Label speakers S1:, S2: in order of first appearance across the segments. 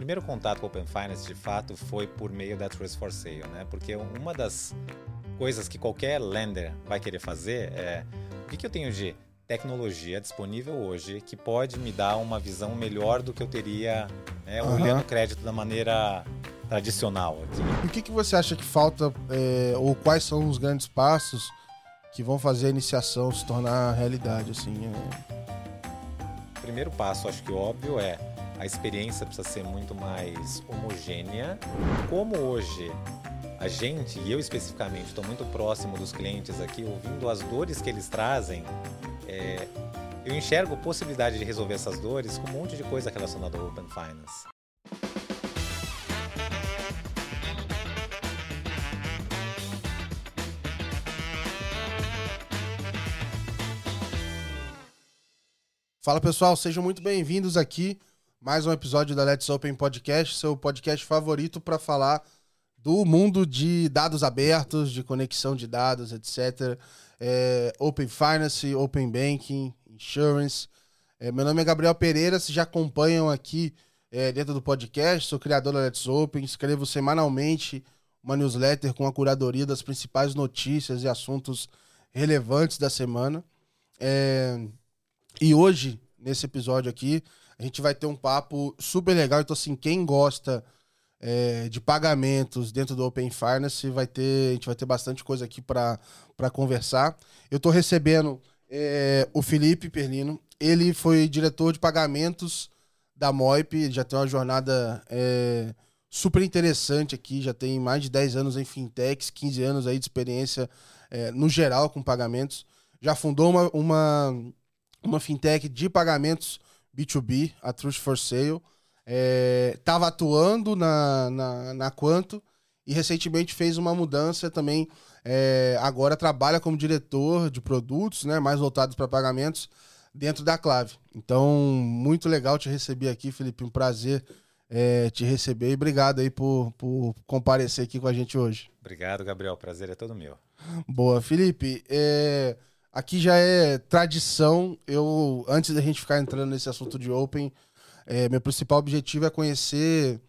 S1: primeiro contato com Open Finance, de fato, foi por meio da Trust for Sale, né? Porque uma das coisas que qualquer lender vai querer fazer é o que, que eu tenho de tecnologia disponível hoje que pode me dar uma visão melhor do que eu teria né,
S2: Aham.
S1: olhando o crédito da maneira tradicional.
S2: E o que, que você acha que falta, é, ou quais são os grandes passos que vão fazer a iniciação se tornar realidade, assim? é?
S1: O primeiro passo, acho que óbvio, é a experiência precisa ser muito mais homogênea. Como hoje a gente, e eu especificamente, estou muito próximo dos clientes aqui, ouvindo as dores que eles trazem, é, eu enxergo possibilidade de resolver essas dores com um monte de coisa relacionada ao Open Finance.
S2: Fala pessoal, sejam muito bem-vindos aqui. Mais um episódio da Let's Open Podcast, seu podcast favorito para falar do mundo de dados abertos, de conexão de dados, etc. É, open Finance, Open Banking, Insurance. É, meu nome é Gabriel Pereira, se já acompanham aqui é, dentro do podcast, sou criador da Let's Open, escrevo semanalmente uma newsletter com a curadoria das principais notícias e assuntos relevantes da semana. É, e hoje, nesse episódio aqui, a gente vai ter um papo super legal. Então, assim, quem gosta é, de pagamentos dentro do Open Finance, vai ter, a gente vai ter bastante coisa aqui para conversar. Eu estou recebendo é, o Felipe Perlino. Ele foi diretor de pagamentos da Moip, já tem uma jornada é, super interessante aqui, já tem mais de 10 anos em fintechs, 15 anos aí de experiência é, no geral com pagamentos. Já fundou uma, uma, uma fintech de pagamentos B2B, a Truth for Sale. Estava atuando na, na, na Quanto e recentemente fez uma mudança também. é, agora trabalha como diretor de produtos, né, mais voltados para pagamentos, dentro da Clave. Então, muito legal te receber aqui, Felipe. Um prazer é, te receber e obrigado aí por, por comparecer aqui com a gente hoje.
S1: Obrigado, Gabriel. Prazer é todo meu.
S2: Boa, Felipe. é, aqui já é tradição. Eu, antes da gente ficar entrando nesse assunto de Open, é, meu principal objetivo é conhecer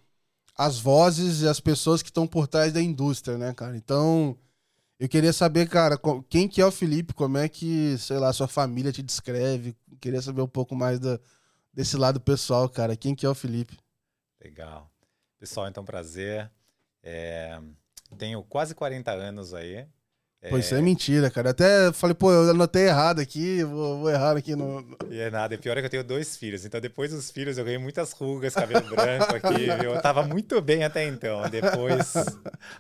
S2: as vozes e as pessoas que estão por trás da indústria, né, cara? Então, eu queria saber, cara, quem que é o Felipe? Como é que, sei lá, sua família te descreve? Queria saber um pouco mais da, desse lado pessoal, cara. Quem que é o Felipe?
S1: Legal. Pessoal, então prazer. É, tenho quase 40 anos aí.
S2: Pô, isso é mentira, cara. Até falei, pô, eu anotei errado aqui, vou, vou errar aqui no.
S1: E é nada, e pior é que eu tenho dois filhos. Então, depois dos filhos, eu ganhei muitas rugas, cabelo branco aqui. viu? Eu tava muito bem até então. Depois,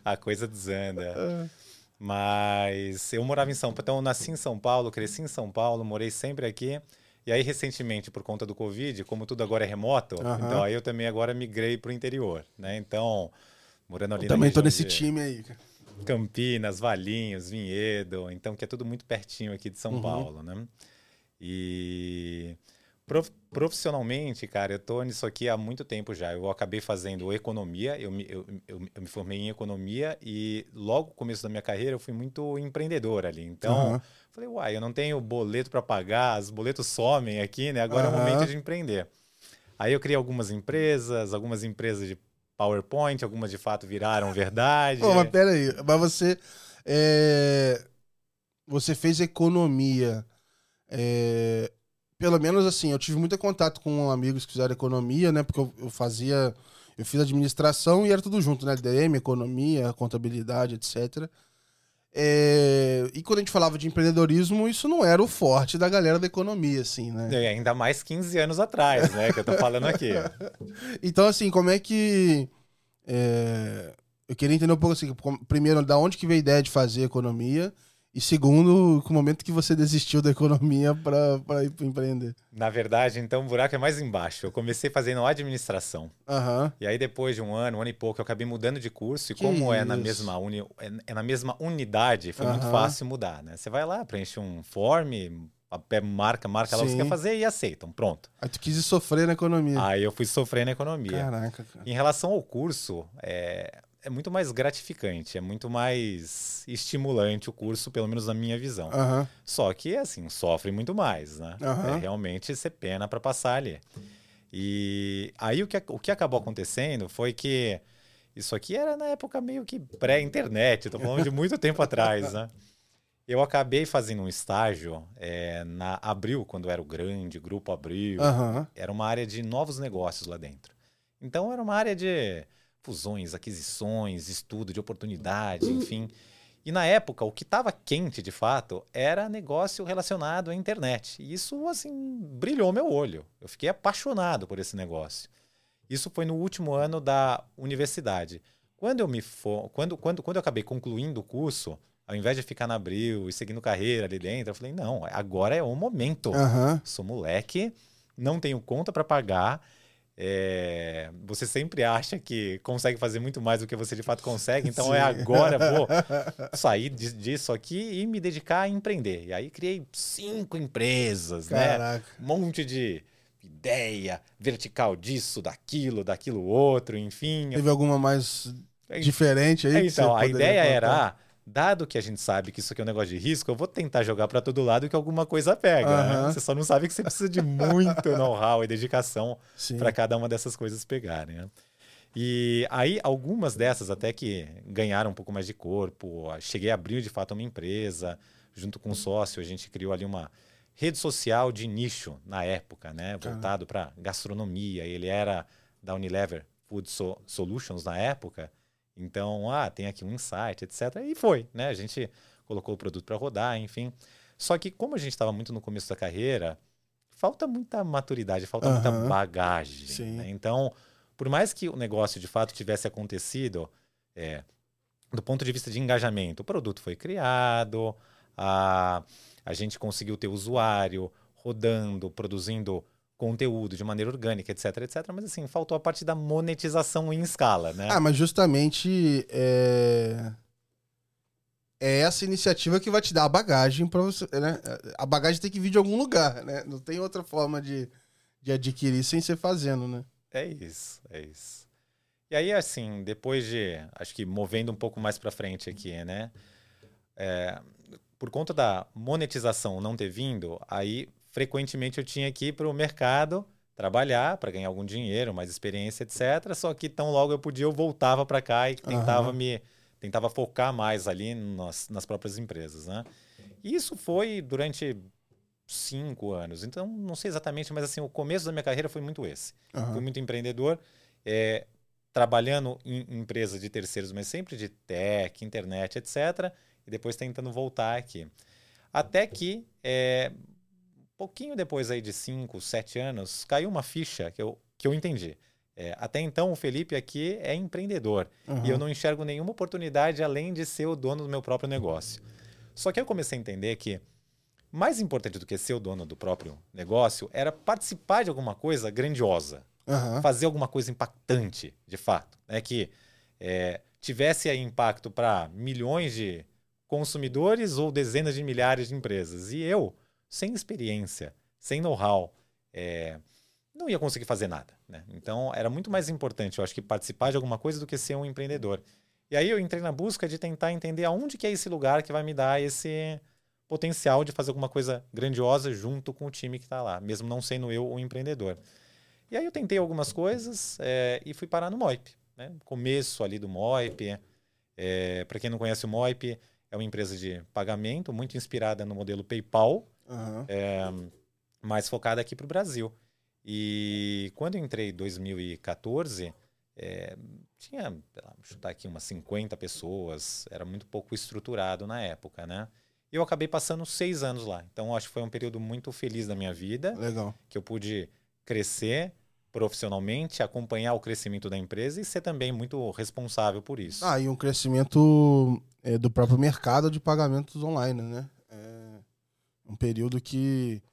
S1: a coisa desanda. Mas eu morava em São Paulo. Então, eu nasci em São Paulo, cresci em São Paulo, morei sempre aqui. E aí, recentemente, por conta do Covid, como tudo agora é remoto, então aí eu também agora migrei pro interior, né? Então, morando ali
S2: Eu
S1: na
S2: também tô nesse
S1: de-
S2: time aí, cara.
S1: Campinas, Valinhos, Vinhedo, então que é tudo muito pertinho aqui de São
S2: Uhum.
S1: Paulo, né? E prof- profissionalmente, cara, eu tô nisso aqui há muito tempo já. Eu acabei fazendo economia, eu me, eu, eu, eu me formei em economia e logo no começo da minha carreira eu fui muito empreendedor ali. Então,
S2: Aham.
S1: falei, uai, eu não tenho boleto para pagar, os boletos somem aqui, né? Agora é o momento de empreender. Aí eu criei algumas empresas, algumas empresas de PowerPoint, algumas de fato viraram verdade.
S2: Pô, mas peraí, mas você. é, Você fez economia. é, Pelo menos assim, eu tive muito contato com amigos que fizeram economia, né? Porque eu, eu fazia. Eu fiz administração e era tudo junto, né? DM, economia, contabilidade, etc. É, E quando a gente falava de empreendedorismo, isso não era o forte da galera da economia, assim, né?
S1: É, ainda mais 15 anos atrás, né? Que eu tô falando aqui.
S2: Então, assim, como é que. é, Eu queria entender um pouco assim, primeiro, da onde que veio a ideia de fazer economia? E segundo, com o momento que você desistiu da economia para ir para empreender.
S1: Na verdade, então, o buraco é mais embaixo. Eu comecei fazendo administração.
S2: Aham.
S1: E aí, depois de um ano, um ano e pouco, eu acabei mudando de curso. E
S2: Que
S1: como é na, mesma uni, é- é na mesma unidade, foi muito
S2: Aham.
S1: fácil mudar, né? Você vai lá, preenche um form, marca, marca lá o que você
S2: Sim.
S1: quer fazer e aceitam. Pronto.
S2: Aí tu quis sofrer na economia.
S1: Aí eu fui sofrer na economia.
S2: Caraca, cara.
S1: Em relação ao curso, é, é muito mais gratificante, é muito mais estimulante o curso, pelo menos na minha visão. Só que, assim, sofre muito mais, né?
S2: Aham.
S1: É realmente ser pena para passar ali. E aí o que, o que acabou acontecendo foi que isso aqui era na época meio que pré-internet, tô falando de muito tempo atrás, né? Eu acabei fazendo um estágio é, na Abril, quando era o grande Grupo Abril.
S2: Aham.
S1: Era uma área de novos negócios lá dentro. Então era uma área de fusões, aquisições, estudo de oportunidade, enfim. E na época, o que estava quente de fato era negócio relacionado à internet. E isso, assim, brilhou meu olho. Eu fiquei apaixonado por esse negócio. Isso foi no último ano da universidade. Quando eu me for, quando, quando, quando eu acabei concluindo o curso, ao invés de ficar na Abril e seguindo carreira ali dentro, eu falei: não, agora é o momento.
S2: Aham.
S1: Sou moleque, não tenho conta para pagar. É, você sempre acha que consegue fazer muito mais do que você de fato consegue, então
S2: Sim.
S1: é agora, vou sair di- disso aqui e me dedicar a empreender. E aí criei cinco empresas, né?
S2: Caraca.
S1: Um monte de ideia, vertical disso, daquilo, daquilo outro, enfim.
S2: Teve alguma mais
S1: É,
S2: diferente aí?
S1: é, então, a ideia
S2: contar?
S1: era, ah, dado que a gente sabe que isso aqui é um negócio de risco, eu vou tentar jogar para todo lado que alguma coisa pega. né?
S2: Aham.
S1: Você só não sabe que você precisa de muito know-how e dedicação para cada uma dessas coisas pegarem. né? E aí, algumas dessas até que ganharam um pouco mais de corpo. Cheguei a abrir de fato uma empresa, junto com um sócio, a gente criou ali uma rede social de nicho na época, né? Voltado para gastronomia. Ele era da Unilever Food So- Solutions na época. Então, ah, tem aqui um insight, etc. E foi, né? A gente colocou o produto para rodar, enfim. Só que como a gente estava muito no começo da carreira, falta muita maturidade, falta muita
S2: Aham.
S1: bagagem. Né? Então, por mais que o negócio de fato tivesse acontecido, é, do ponto de vista de engajamento, o produto foi criado, a, a gente conseguiu ter usuário rodando, produzindo conteúdo de maneira orgânica, etc, etc. Mas assim, faltou a parte da monetização em escala, né?
S2: Ah, mas justamente é... é essa iniciativa que vai te dar a bagagem para você, né? A bagagem tem que vir de algum lugar, né? Não tem outra forma de, de adquirir sem ser fazendo, né?
S1: É isso, é isso. E aí, assim, depois de, acho que movendo um pouco mais para frente aqui, né? É, por conta da monetização não ter vindo, aí frequentemente eu tinha que ir para o mercado trabalhar para ganhar algum dinheiro, mais experiência, etc. Só que tão logo eu podia, eu voltava para cá e tentava
S2: Aham.
S1: me tentava focar mais ali nas, nas próprias empresas, né? E isso foi durante cinco anos. Então, não sei exatamente, mas assim, o começo da minha carreira foi muito esse.
S2: Aham.
S1: Fui muito empreendedor, é, trabalhando em empresas de terceiros, mas sempre de tech, internet, etc. E depois tentando voltar aqui. Até que, é, pouquinho depois aí de cinco, sete anos, caiu uma ficha que eu, que eu entendi. É, até então, o Felipe aqui é empreendedor.
S2: Aham.
S1: E eu não enxergo nenhuma oportunidade além de ser o dono do meu próprio negócio. Só que eu comecei a entender que mais importante do que ser o dono do próprio negócio era participar de alguma coisa grandiosa,
S2: Aham.
S1: fazer alguma coisa impactante, de fato, né? que é, tivesse aí impacto para milhões de consumidores ou dezenas de milhares de empresas. E eu, sem experiência, sem know-how, é, não ia conseguir fazer nada. Né? Então, era muito mais importante, eu acho que participar de alguma coisa do que ser um empreendedor. E aí eu entrei na busca de tentar entender aonde que é esse lugar que vai me dar esse potencial de fazer alguma coisa grandiosa junto com o time que está lá, mesmo não sendo eu o empreendedor. E aí eu tentei algumas coisas é, e fui parar no Moip. Né? Começo ali do Moip. É, Para quem não conhece o Moip, é uma empresa de pagamento muito inspirada no modelo PayPal,
S2: Aham.
S1: é, mais focada aqui para o Brasil. E quando eu entrei em 2014, é, tinha, lá, vou chutar aqui, umas 50 pessoas, era muito pouco estruturado na época, né? E eu acabei passando seis anos lá. Então, acho que foi um período muito feliz da minha vida
S2: Legal.
S1: que eu pude crescer profissionalmente, acompanhar o crescimento da empresa e ser também muito responsável por isso.
S2: Ah, e um crescimento é, do próprio mercado de pagamentos online, né? Um período que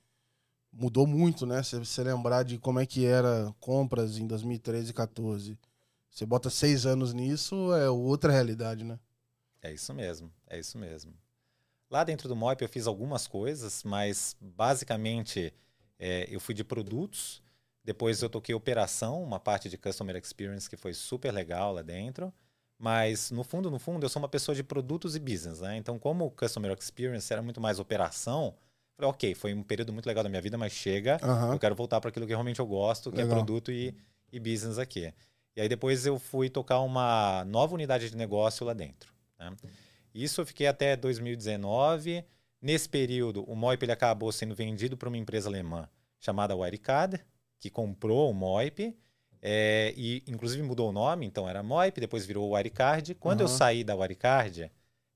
S2: mudou muito, né? Se você lembrar de como é que era compras em 2013 e 2014, você bota seis anos nisso, é outra realidade, né?
S1: É isso mesmo, é isso mesmo. Lá dentro do Moip eu fiz algumas coisas, mas basicamente é, eu fui de produtos, depois eu toquei operação, uma parte de Customer Experience que foi super legal lá dentro, mas no fundo, no fundo, eu sou uma pessoa de produtos e business, né? Então, como o Customer Experience era muito mais operação, Falei, ok, foi um período muito legal da minha vida, mas chega.
S2: Aham.
S1: Eu quero voltar para aquilo que realmente eu gosto, que
S2: Legal.
S1: é produto e, e business aqui. E aí depois eu fui tocar uma nova unidade de negócio lá dentro. né? Isso eu fiquei até 2019. Nesse período, o Moip ele acabou sendo vendido para uma empresa alemã chamada Wirecard, que comprou o Moip. é, e inclusive mudou o nome, então era Moip, depois virou Wirecard. Quando eu
S2: Aham.
S1: saí da Wirecard,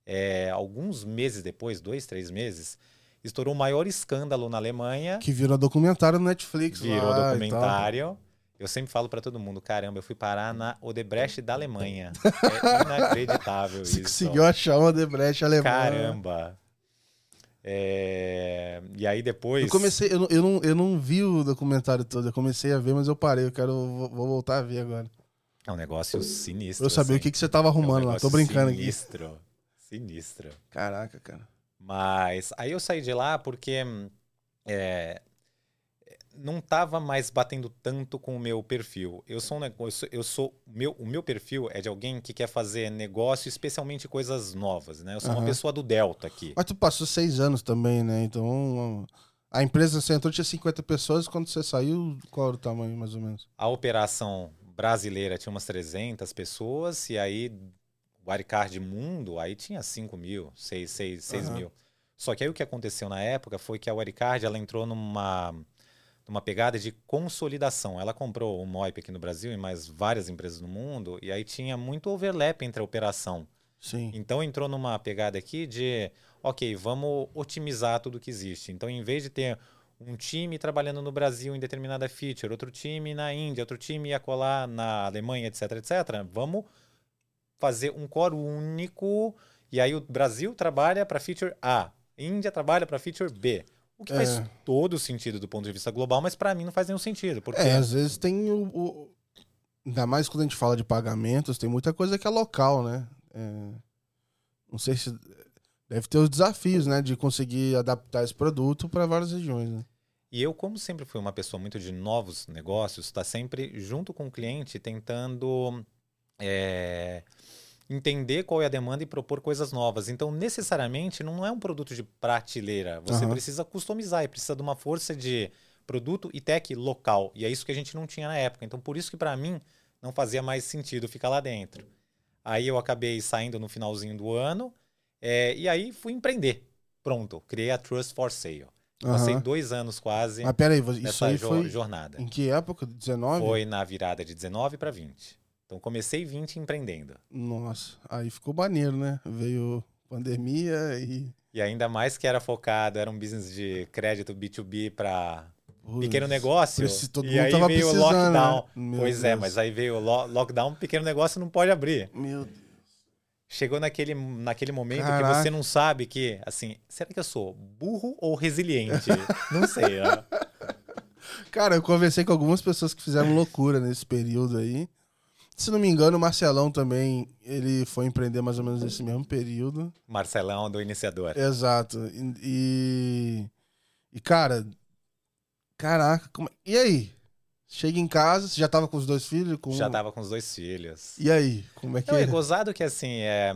S1: é, alguns meses depois, dois, três meses, estourou o maior escândalo na Alemanha.
S2: Que virou documentário no Netflix
S1: Virou
S2: lá e tal.
S1: documentário. Eu sempre falo pra todo mundo, caramba, eu fui parar na Odebrecht da Alemanha. É inacreditável
S2: Você
S1: isso.
S2: conseguiu achar uma Debrecht alemã.
S1: Caramba. É, E aí depois.
S2: Eu comecei, eu não, eu, não, eu não vi o documentário todo, eu comecei a ver, mas eu parei, eu quero, vou, vou voltar a ver agora.
S1: É um negócio sinistro.
S2: Pra eu saber
S1: assim.
S2: o que, que você tava
S1: É um
S2: arrumando lá, tô brincando aqui.
S1: Sinistro. Sinistro.
S2: Caraca, cara.
S1: Mas aí eu saí de lá porque é, não estava mais batendo tanto com o meu perfil. Eu sou um negócio, eu sou meu, o meu perfil é de alguém que quer fazer negócio, especialmente coisas novas, né? Eu sou uma
S2: Aham.
S1: pessoa do Delta aqui.
S2: Mas tu passou seis anos também, né? Então, a empresa você entrou, tinha 50 pessoas, quando você saiu, qual era o tamanho, mais ou menos?
S1: A operação brasileira tinha umas 300 pessoas e aí o Aricard Mundo aí tinha 5 mil, 6, 6, 6
S2: Aham.
S1: mil. Só que aí o que aconteceu na época foi que a Waricard ela entrou numa, numa pegada de consolidação. Ela comprou o Moip aqui no Brasil e mais várias empresas no mundo e aí tinha muito overlap entre a operação.
S2: Sim.
S1: Então entrou numa pegada aqui de, ok, vamos otimizar tudo que existe. Então em vez de ter um time trabalhando no Brasil em determinada feature, outro time na Índia, outro time ia colar na Alemanha, etc, etc, vamos fazer um core único e aí o Brasil trabalha para feature A, Índia trabalha para feature B. O que
S2: É.
S1: faz todo sentido do ponto de vista global, mas para mim não faz nenhum sentido, porque
S2: É, às vezes tem o, o- Ainda mais quando a gente fala de pagamentos, tem muita coisa que é local, né? É, Não sei se. Deve ter os desafios, né? De conseguir adaptar esse produto para várias regiões. Né?
S1: E eu, como sempre fui uma pessoa muito de novos negócios, está sempre junto com o cliente tentando é, entender qual é a demanda e propor coisas novas. Então, necessariamente, não é um produto de prateleira. Você
S2: Aham.
S1: precisa customizar e precisa de uma força de produto e tech local. E é isso que a gente não tinha na época. Então, por isso que para mim não fazia mais sentido ficar lá dentro. Aí eu acabei saindo no finalzinho do ano é, e aí fui empreender. Pronto, criei a Trust for Sale. Passei
S2: Aham.
S1: dois anos quase
S2: Mas peraí, isso
S1: nessa
S2: aí
S1: jo-
S2: foi.
S1: jornada.
S2: Em que época? 19?
S1: Foi na virada de 19 para 20. Então comecei 20 empreendendo.
S2: Nossa, aí ficou maneiro, né? Veio pandemia e.
S1: E ainda mais que era focado, era um business de crédito B2B para pequeno negócio.
S2: preci- todo
S1: e aí veio o
S2: precisando,
S1: lockdown.
S2: né?
S1: Pois é,
S2: Deus.
S1: mas aí veio o lo- lockdown, pequeno negócio não pode abrir.
S2: Meu Deus.
S1: Chegou naquele, naquele momento
S2: Caraca.
S1: que você não sabe que, assim, será que eu sou burro ou resiliente? não sei, né?
S2: Cara, eu conversei com algumas pessoas que fizeram loucura nesse período aí. Se não me engano, o Marcelão também, ele foi empreender mais ou menos nesse mesmo período.
S1: Marcelão do iniciador.
S2: Exato. E, e, cara, caraca, como- é- e aí? Chega em casa, você já tava com os dois filhos? Com...
S1: Já tava com os dois filhos.
S2: E aí, como é que
S1: Não, é
S2: é?
S1: gozado que assim, é,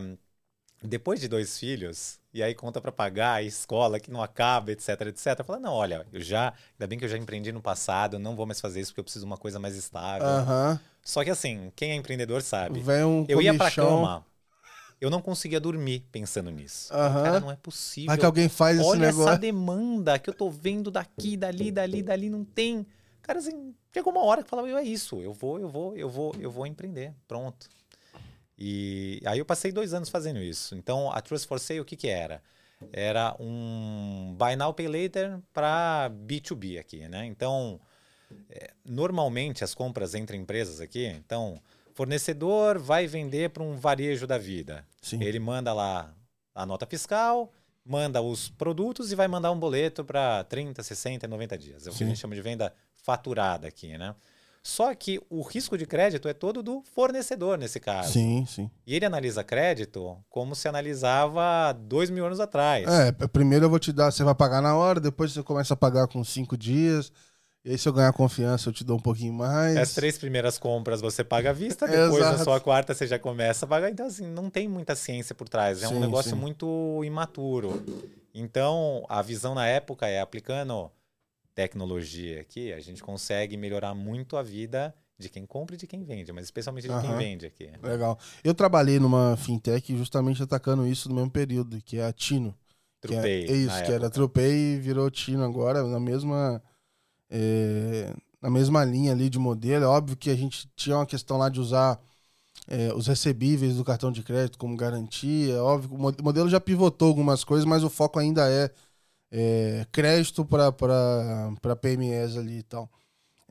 S1: depois de dois filhos, e aí conta pra pagar, escola que não acaba, etc, etc. Fala, não, olha, eu já, ainda bem que eu já empreendi no passado, não vou mais fazer isso porque eu preciso de uma coisa mais estável.
S2: Aham.
S1: Só que assim, quem é empreendedor sabe.
S2: Um
S1: Eu ia pra cama, eu não conseguia dormir pensando nisso.
S2: Aham.
S1: Cara, não é possível.
S2: Vai que alguém faz esse
S1: Olha
S2: negócio.
S1: essa demanda que eu tô vendo daqui, dali, dali, dali, não tem. Cara, assim, chegou uma hora que falava, é isso, eu vou, eu vou, eu vou, eu vou empreender, pronto. E aí eu passei dois anos fazendo isso. Então, a Trust for Sale, o que que era? Era um Buy Now, Pay Later para B2B aqui, né? Então, é, normalmente as compras entre empresas aqui, então, fornecedor vai vender para um varejo da vida.
S2: Sim.
S1: Ele manda lá a nota fiscal, manda os produtos e vai mandar um boleto para 30, 60, 90 dias. É o que
S2: Sim.
S1: a gente chama de venda faturada aqui, né? Só que o risco de crédito é todo do fornecedor nesse caso.
S2: Sim, sim.
S1: E ele analisa crédito como se analisava dois mil anos atrás.
S2: É, primeiro eu vou te dar, você vai pagar na hora, depois você começa a pagar com cinco dias. E aí, se eu ganhar confiança, eu te dou um pouquinho mais.
S1: As três primeiras compras você paga à vista, depois na sua quarta você já começa a pagar. Então, assim, não tem muita ciência por trás. É
S2: Sim,
S1: um negócio
S2: sim.
S1: muito imaturo. Então, a visão na época é aplicando tecnologia aqui, a gente consegue melhorar muito a vida de quem compra e de quem vende, mas especialmente de
S2: Aham.
S1: quem vende aqui.
S2: Legal. Eu trabalhei numa fintech justamente atacando isso no mesmo período, que é a Tino. Que é,
S1: Trupei.
S2: é isso, que era
S1: época.
S2: Tropei e virou Tino agora, na mesma. é, na mesma linha ali de modelo. É óbvio que a gente tinha uma questão lá de usar é, os recebíveis do cartão de crédito como garantia. É óbvio o modelo já pivotou algumas coisas, mas o foco ainda é, é, crédito para PMEs ali e tal.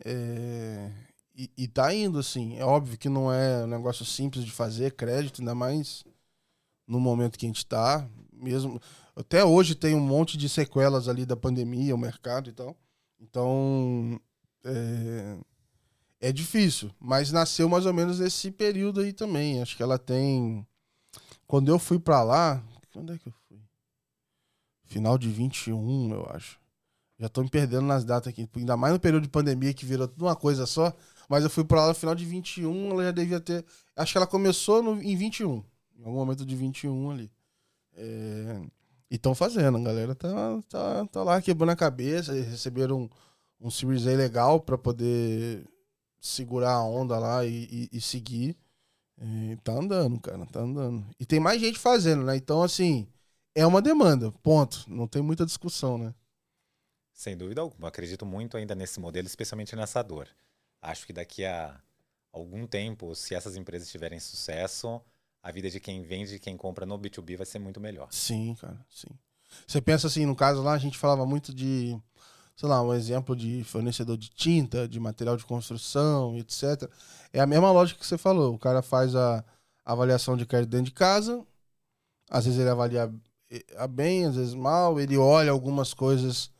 S2: É, e, e tá indo, assim. É óbvio que não é um negócio simples de fazer, crédito, ainda mais no momento que a gente tá. Mesmo. Até hoje tem um monte de sequelas ali da pandemia, o mercado e tal. Então. É, é difícil, mas nasceu mais ou menos nesse período aí também. Acho que ela tem. Quando eu fui pra lá. Quando é que eu? Final de 21, eu acho. Já tô me perdendo nas datas aqui. Ainda mais no período de pandemia que virou tudo uma coisa só. Mas eu fui pra lá no final de 21, ela já devia ter. Acho que ela começou no, em 21. Em algum momento de 21 ali. É, e estão fazendo, a galera tá, tá, tá lá quebrando a cabeça. eles Receberam um, um Series A legal pra poder segurar a onda lá e, e- e seguir. É, tá andando, cara, tá andando. E tem mais gente fazendo, né? Então, assim, é uma demanda, ponto. Não tem muita discussão, né?
S1: Sem dúvida alguma. Acredito muito ainda nesse modelo, especialmente nessa dor. Acho que daqui a algum tempo, se essas empresas tiverem sucesso, a vida de quem vende e quem compra no B2B vai ser muito melhor.
S2: Sim, cara, sim. Você pensa assim, no caso lá, a gente falava muito de, sei lá, um exemplo de fornecedor de tinta, de material de construção, etc. É a mesma lógica que você falou. O cara faz a avaliação de crédito dentro de casa, às vezes ele avalia a bem, às vezes mal, ele olha algumas coisas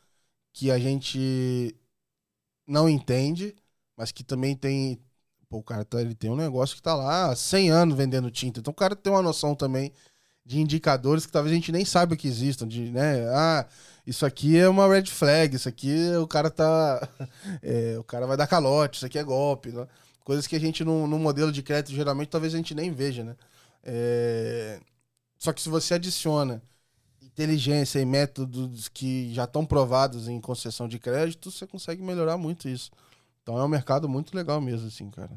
S2: que a gente não entende, mas que também tem. Pô, o cara tá, ele tem um negócio que tá lá há 100 anos vendendo tinta. Então o cara tem uma noção também de indicadores que talvez a gente nem saiba que existam, de, né? Ah, isso aqui é uma red flag, isso aqui o cara tá. é, o cara vai dar calote, isso aqui é golpe, né? Coisas que a gente no, no modelo de crédito geralmente talvez a gente nem veja, né? É, Só que se você adiciona inteligência e métodos que já estão provados em concessão de crédito, você consegue melhorar muito isso. Então é um mercado muito legal mesmo, assim, cara.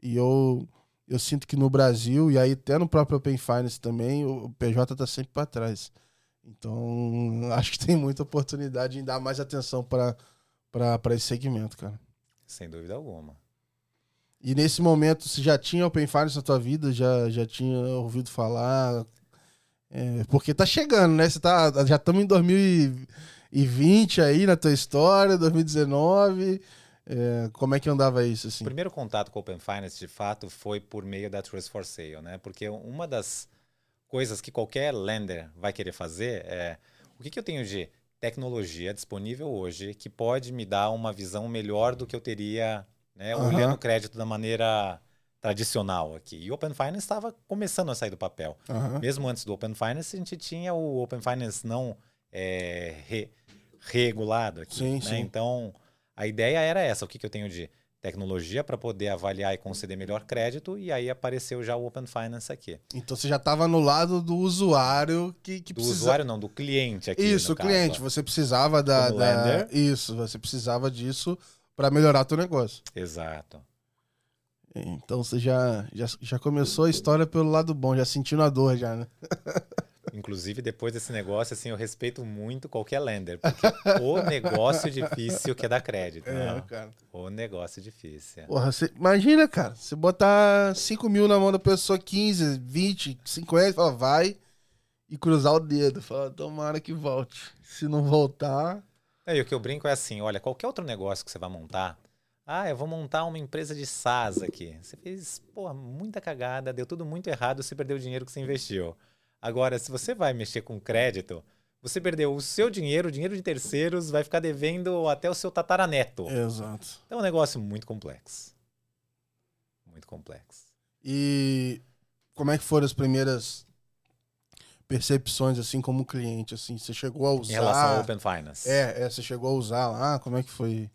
S2: E eu, eu sinto que no Brasil, e aí até no próprio Open Finance também, o PJ tá sempre para trás. Então, acho que tem muita oportunidade em dar mais atenção para esse segmento, cara.
S1: Sem dúvida alguma.
S2: E nesse momento, você já tinha Open Finance na tua vida? Já, já tinha ouvido falar? É, porque tá chegando, né? Você tá, já estamos em 2020 aí na tua história, 2019. É, como é que andava isso, assim?
S1: O primeiro contato com o Open Finance, de fato, foi por meio da Trust for Sale, né? Porque uma das coisas que qualquer lender vai querer fazer é o que, que eu tenho de tecnologia disponível hoje que pode me dar uma visão melhor do que eu teria né,
S2: Aham.
S1: olhando o crédito da maneira tradicional aqui. E o Open Finance estava começando a sair do papel.
S2: Aham.
S1: Mesmo antes do Open Finance, a gente tinha o Open Finance não é, re- regulado aqui.
S2: Sim,
S1: né?
S2: sim.
S1: Então, a ideia era essa: o que, que eu tenho de tecnologia para poder avaliar e conceder melhor crédito, e aí apareceu já o Open Finance aqui.
S2: Então você já estava no lado do usuário que, que
S1: Do
S2: precisa...
S1: usuário, não, do cliente aqui.
S2: Isso, o
S1: caso,
S2: cliente.
S1: ó.
S2: Você precisava da, da-. Isso, você precisava disso para melhorar teu negócio.
S1: Exato.
S2: Então você já, já, já começou a história pelo lado bom, já sentindo a dor já, né?
S1: Inclusive, depois desse negócio, assim, eu respeito muito qualquer lender, porque o negócio difícil que é dar crédito. né?
S2: cara.
S1: O negócio difícil.
S2: Porra, você, imagina, cara, você botar 5 mil na mão da pessoa, 15, 20, 50, fala, vai e cruzar o dedo. Fala, tomara que volte. Se não voltar.
S1: É, e o que eu brinco é assim, olha, qualquer outro negócio que você vai montar, ah, eu vou montar uma empresa de SaaS aqui. Você fez, pô, muita cagada, deu tudo muito errado, você perdeu o dinheiro que você investiu. Agora, se você vai mexer com crédito, você perdeu o seu dinheiro, o dinheiro de terceiros, vai ficar devendo até o seu tataraneto.
S2: Exato.
S1: É um negócio muito complexo. Muito complexo.
S2: E como é que foram as primeiras percepções, assim, como cliente, assim? Você chegou a usar...
S1: Em relação ao Open Finance.
S2: É, é, você chegou a usar lá, como é que foi?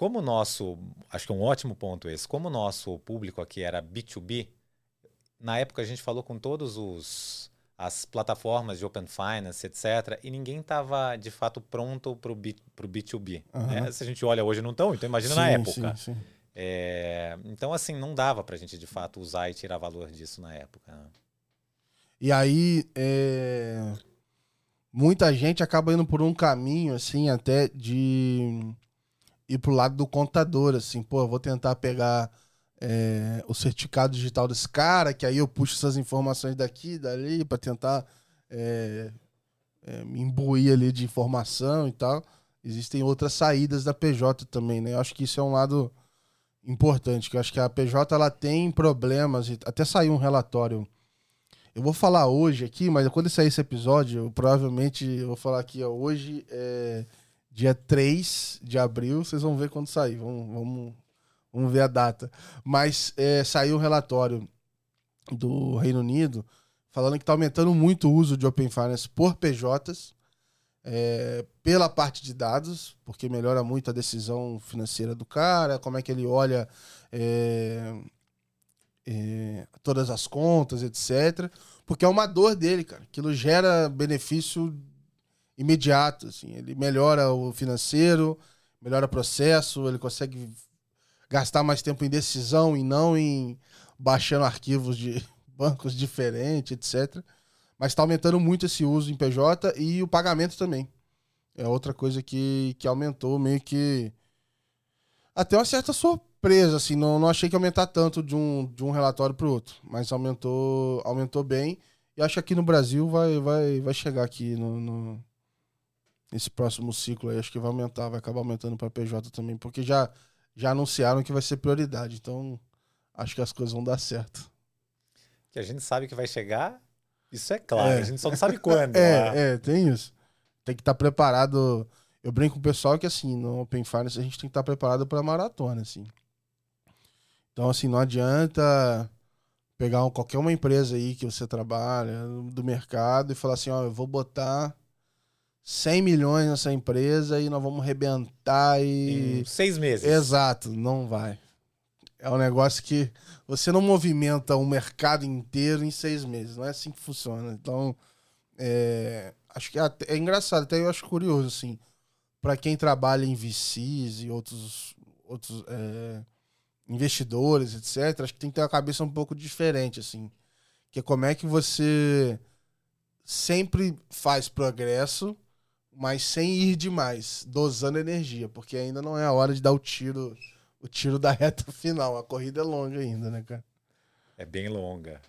S1: Como o nosso, acho que é um ótimo ponto esse, como o nosso público aqui era B2B, na época a gente falou com todos os as plataformas de Open Finance, etc. E ninguém estava, de fato, pronto para o B2B. Uhum. Né? Se a gente olha hoje, não estão, então imagina sim, na época. Sim, sim. É, então, assim, não dava para a gente, de fato, usar e tirar valor disso na época.
S2: E aí, é... muita gente acaba indo por um caminho, assim, até de ir pro lado do contador, assim, pô, vou tentar pegar é, o certificado digital desse cara, que aí eu puxo essas informações daqui, dali, para tentar é, é, me imbuir ali de informação e tal. Existem outras saídas da PJ também, né? Eu acho que isso é um lado importante, que eu acho que a PJ ela tem problemas, até saiu um relatório. Eu vou falar hoje aqui, mas quando sair esse episódio, eu provavelmente eu vou falar aqui, ó, hoje é dia 3 de abril, vocês vão ver quando sair. Vamos, vamos Vamos ver a data. Mas é, saiu um relatório do Reino Unido falando que está aumentando muito o uso de Open Finance por PJs, é, pela parte de dados, porque melhora muito a decisão financeira do cara, como é que ele olha é, é, todas as contas, etc. Porque é uma dor dele, cara. Aquilo gera benefício imediato. Assim. Ele melhora o financeiro, melhora o processo, ele consegue gastar mais tempo em decisão e não em baixando arquivos de bancos diferentes, etc. Mas está aumentando muito esse uso em PJ e o pagamento também. É outra coisa que, que aumentou meio que. Até uma certa surpresa, assim. Não, não achei que ia aumentar tanto de um, de um relatório para o outro. Mas aumentou, aumentou bem. E acho que aqui no Brasil vai, vai, vai chegar aqui no, no, nesse próximo ciclo aí. Acho que vai aumentar, vai acabar aumentando para PJ também. Porque já já anunciaram que vai ser prioridade. Então, acho que as coisas vão dar certo.
S1: Que a gente sabe que vai chegar, isso é claro. É. A gente só não sabe quando.
S2: é, né? é, tem isso. Tem que estar tá preparado. Eu brinco com o pessoal que, assim, no Open Finance a gente tem que estar tá preparado para maratona, assim. Então, assim, não adianta pegar qualquer uma empresa aí que você trabalha do mercado e falar assim, ó, eu vou botar 100 milhões nessa empresa e nós vamos rebentar e.
S1: Em seis meses.
S2: Exato, não vai. É um negócio que você não movimenta o mercado inteiro em seis meses. Não é assim que funciona. Então, é, acho que é, é engraçado, até eu acho curioso, assim, para quem trabalha em VCs e outros, outros é, investidores, etc., acho que tem que ter uma cabeça um pouco diferente, assim. Que é como é que você sempre faz progresso mas sem ir demais, dosando energia, porque ainda não é a hora de dar o tiro, o tiro da reta final. A corrida é longa ainda, né, cara?
S1: É bem longa.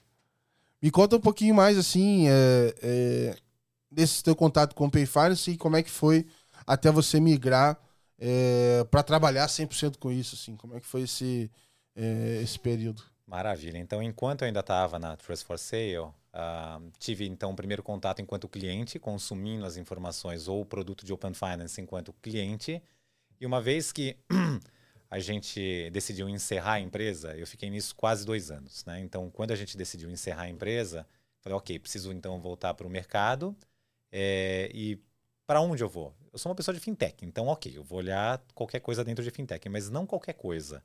S2: Me conta um pouquinho mais, assim, é, é, desse teu contato com o Pay Finance e como é que foi até você migrar é, para trabalhar 100% com isso, assim. Como é que foi esse, é, esse período?
S1: Maravilha. Então, enquanto eu ainda estava na Trust for Sale, uh, tive então o primeiro contato enquanto cliente, consumindo as informações ou o produto de Open Finance enquanto cliente. E uma vez que a gente decidiu encerrar a empresa, eu fiquei nisso quase dois anos. Né? Então, quando a gente decidiu encerrar a empresa, falei, ok, preciso então voltar para o mercado. É, e para onde eu vou? Eu sou uma pessoa de fintech, então, ok, eu vou olhar qualquer coisa dentro de fintech, mas não qualquer coisa.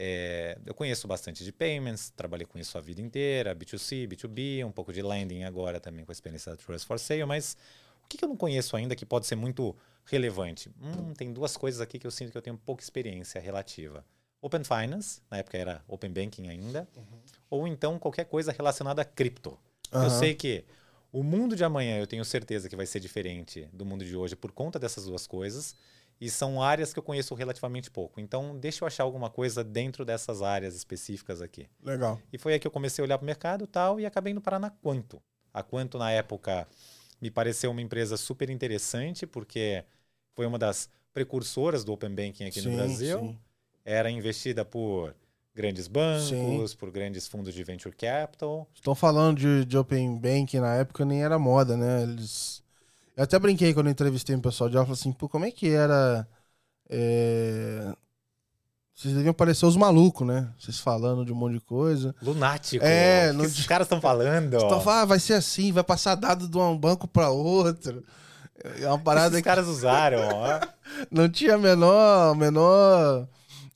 S1: É, eu conheço bastante de payments, trabalhei com isso a vida inteira, B2C, B2B, um pouco de lending agora também com a experiência da Trust for Sale, mas o que, que eu não conheço ainda que pode ser muito relevante? Hum, tem duas coisas aqui que eu sinto que eu tenho pouca experiência relativa. Open Finance, na época era Open Banking ainda, uhum. ou então qualquer coisa relacionada a cripto. Uhum. Eu sei que o mundo de amanhã eu tenho certeza que vai ser diferente do mundo de hoje por conta dessas duas coisas. E são áreas que eu conheço relativamente pouco. Então, deixa eu achar alguma coisa dentro dessas áreas específicas aqui.
S2: Legal.
S1: E foi aí que eu comecei a olhar para o mercado tal, e acabei indo parar na Quanto. A Quanto, na época, me pareceu uma empresa super interessante, porque foi uma das precursoras do Open Banking aqui sim, no Brasil. Sim. Era investida por grandes bancos, sim. por grandes fundos de venture capital.
S2: Estão falando de, de Open Banking na época, nem era moda, né? Eles eu até brinquei quando entrevistei um pessoal de aula, falei assim, pô, como é que era. É... Vocês deviam parecer os malucos, né? Vocês falando de um monte de coisa.
S1: Lunático. É, no... esses caras estão falando.
S2: Estão falando, ah, vai ser assim, vai passar dado de um banco para outro. É uma parada
S1: esses
S2: que...
S1: caras usaram, ó.
S2: Não tinha menor, menor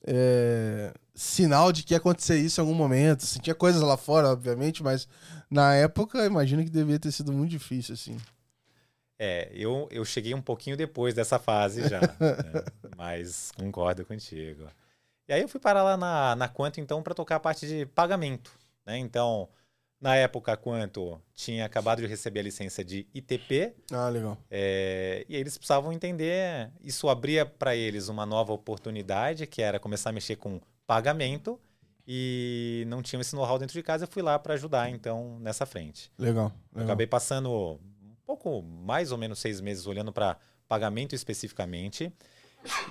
S2: é, sinal de que ia acontecer isso em algum momento. Assim, tinha coisas lá fora, obviamente, mas na época imagino que devia ter sido muito difícil, assim.
S1: É, eu, eu cheguei um pouquinho depois dessa fase já, né? mas concordo contigo. E aí eu fui parar lá na, na Quanto, então, para tocar a parte de pagamento, né? Então, na época, a Quanto tinha acabado de receber a licença de ITP.
S2: Ah, legal.
S1: É, e eles precisavam entender, isso abria para eles uma nova oportunidade, que era começar a mexer com pagamento, e não tinham esse know-how dentro de casa, eu fui lá para ajudar, então, nessa frente.
S2: Legal, legal.
S1: Acabei passando pouco, mais ou menos seis meses olhando para pagamento especificamente.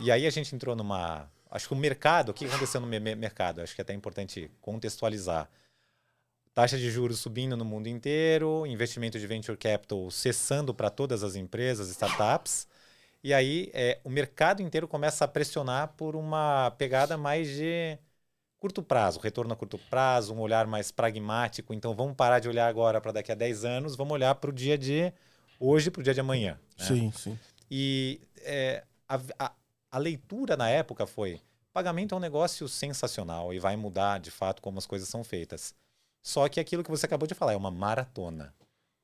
S1: E aí a gente entrou numa. Acho que o mercado, o que aconteceu no mercado? Acho que é até importante contextualizar. Taxa de juros subindo no mundo inteiro, investimento de venture capital cessando para todas as empresas, startups. E aí é, o mercado inteiro começa a pressionar por uma pegada mais de curto prazo, retorno a curto prazo, um olhar mais pragmático. Então vamos parar de olhar agora para daqui a 10 anos, vamos olhar para o dia de hoje, para o dia de amanhã.
S2: Né? Sim, sim.
S1: E é, a, a, a leitura na época foi: pagamento é um negócio sensacional e vai mudar de fato como as coisas são feitas. Só que aquilo que você acabou de falar é uma maratona.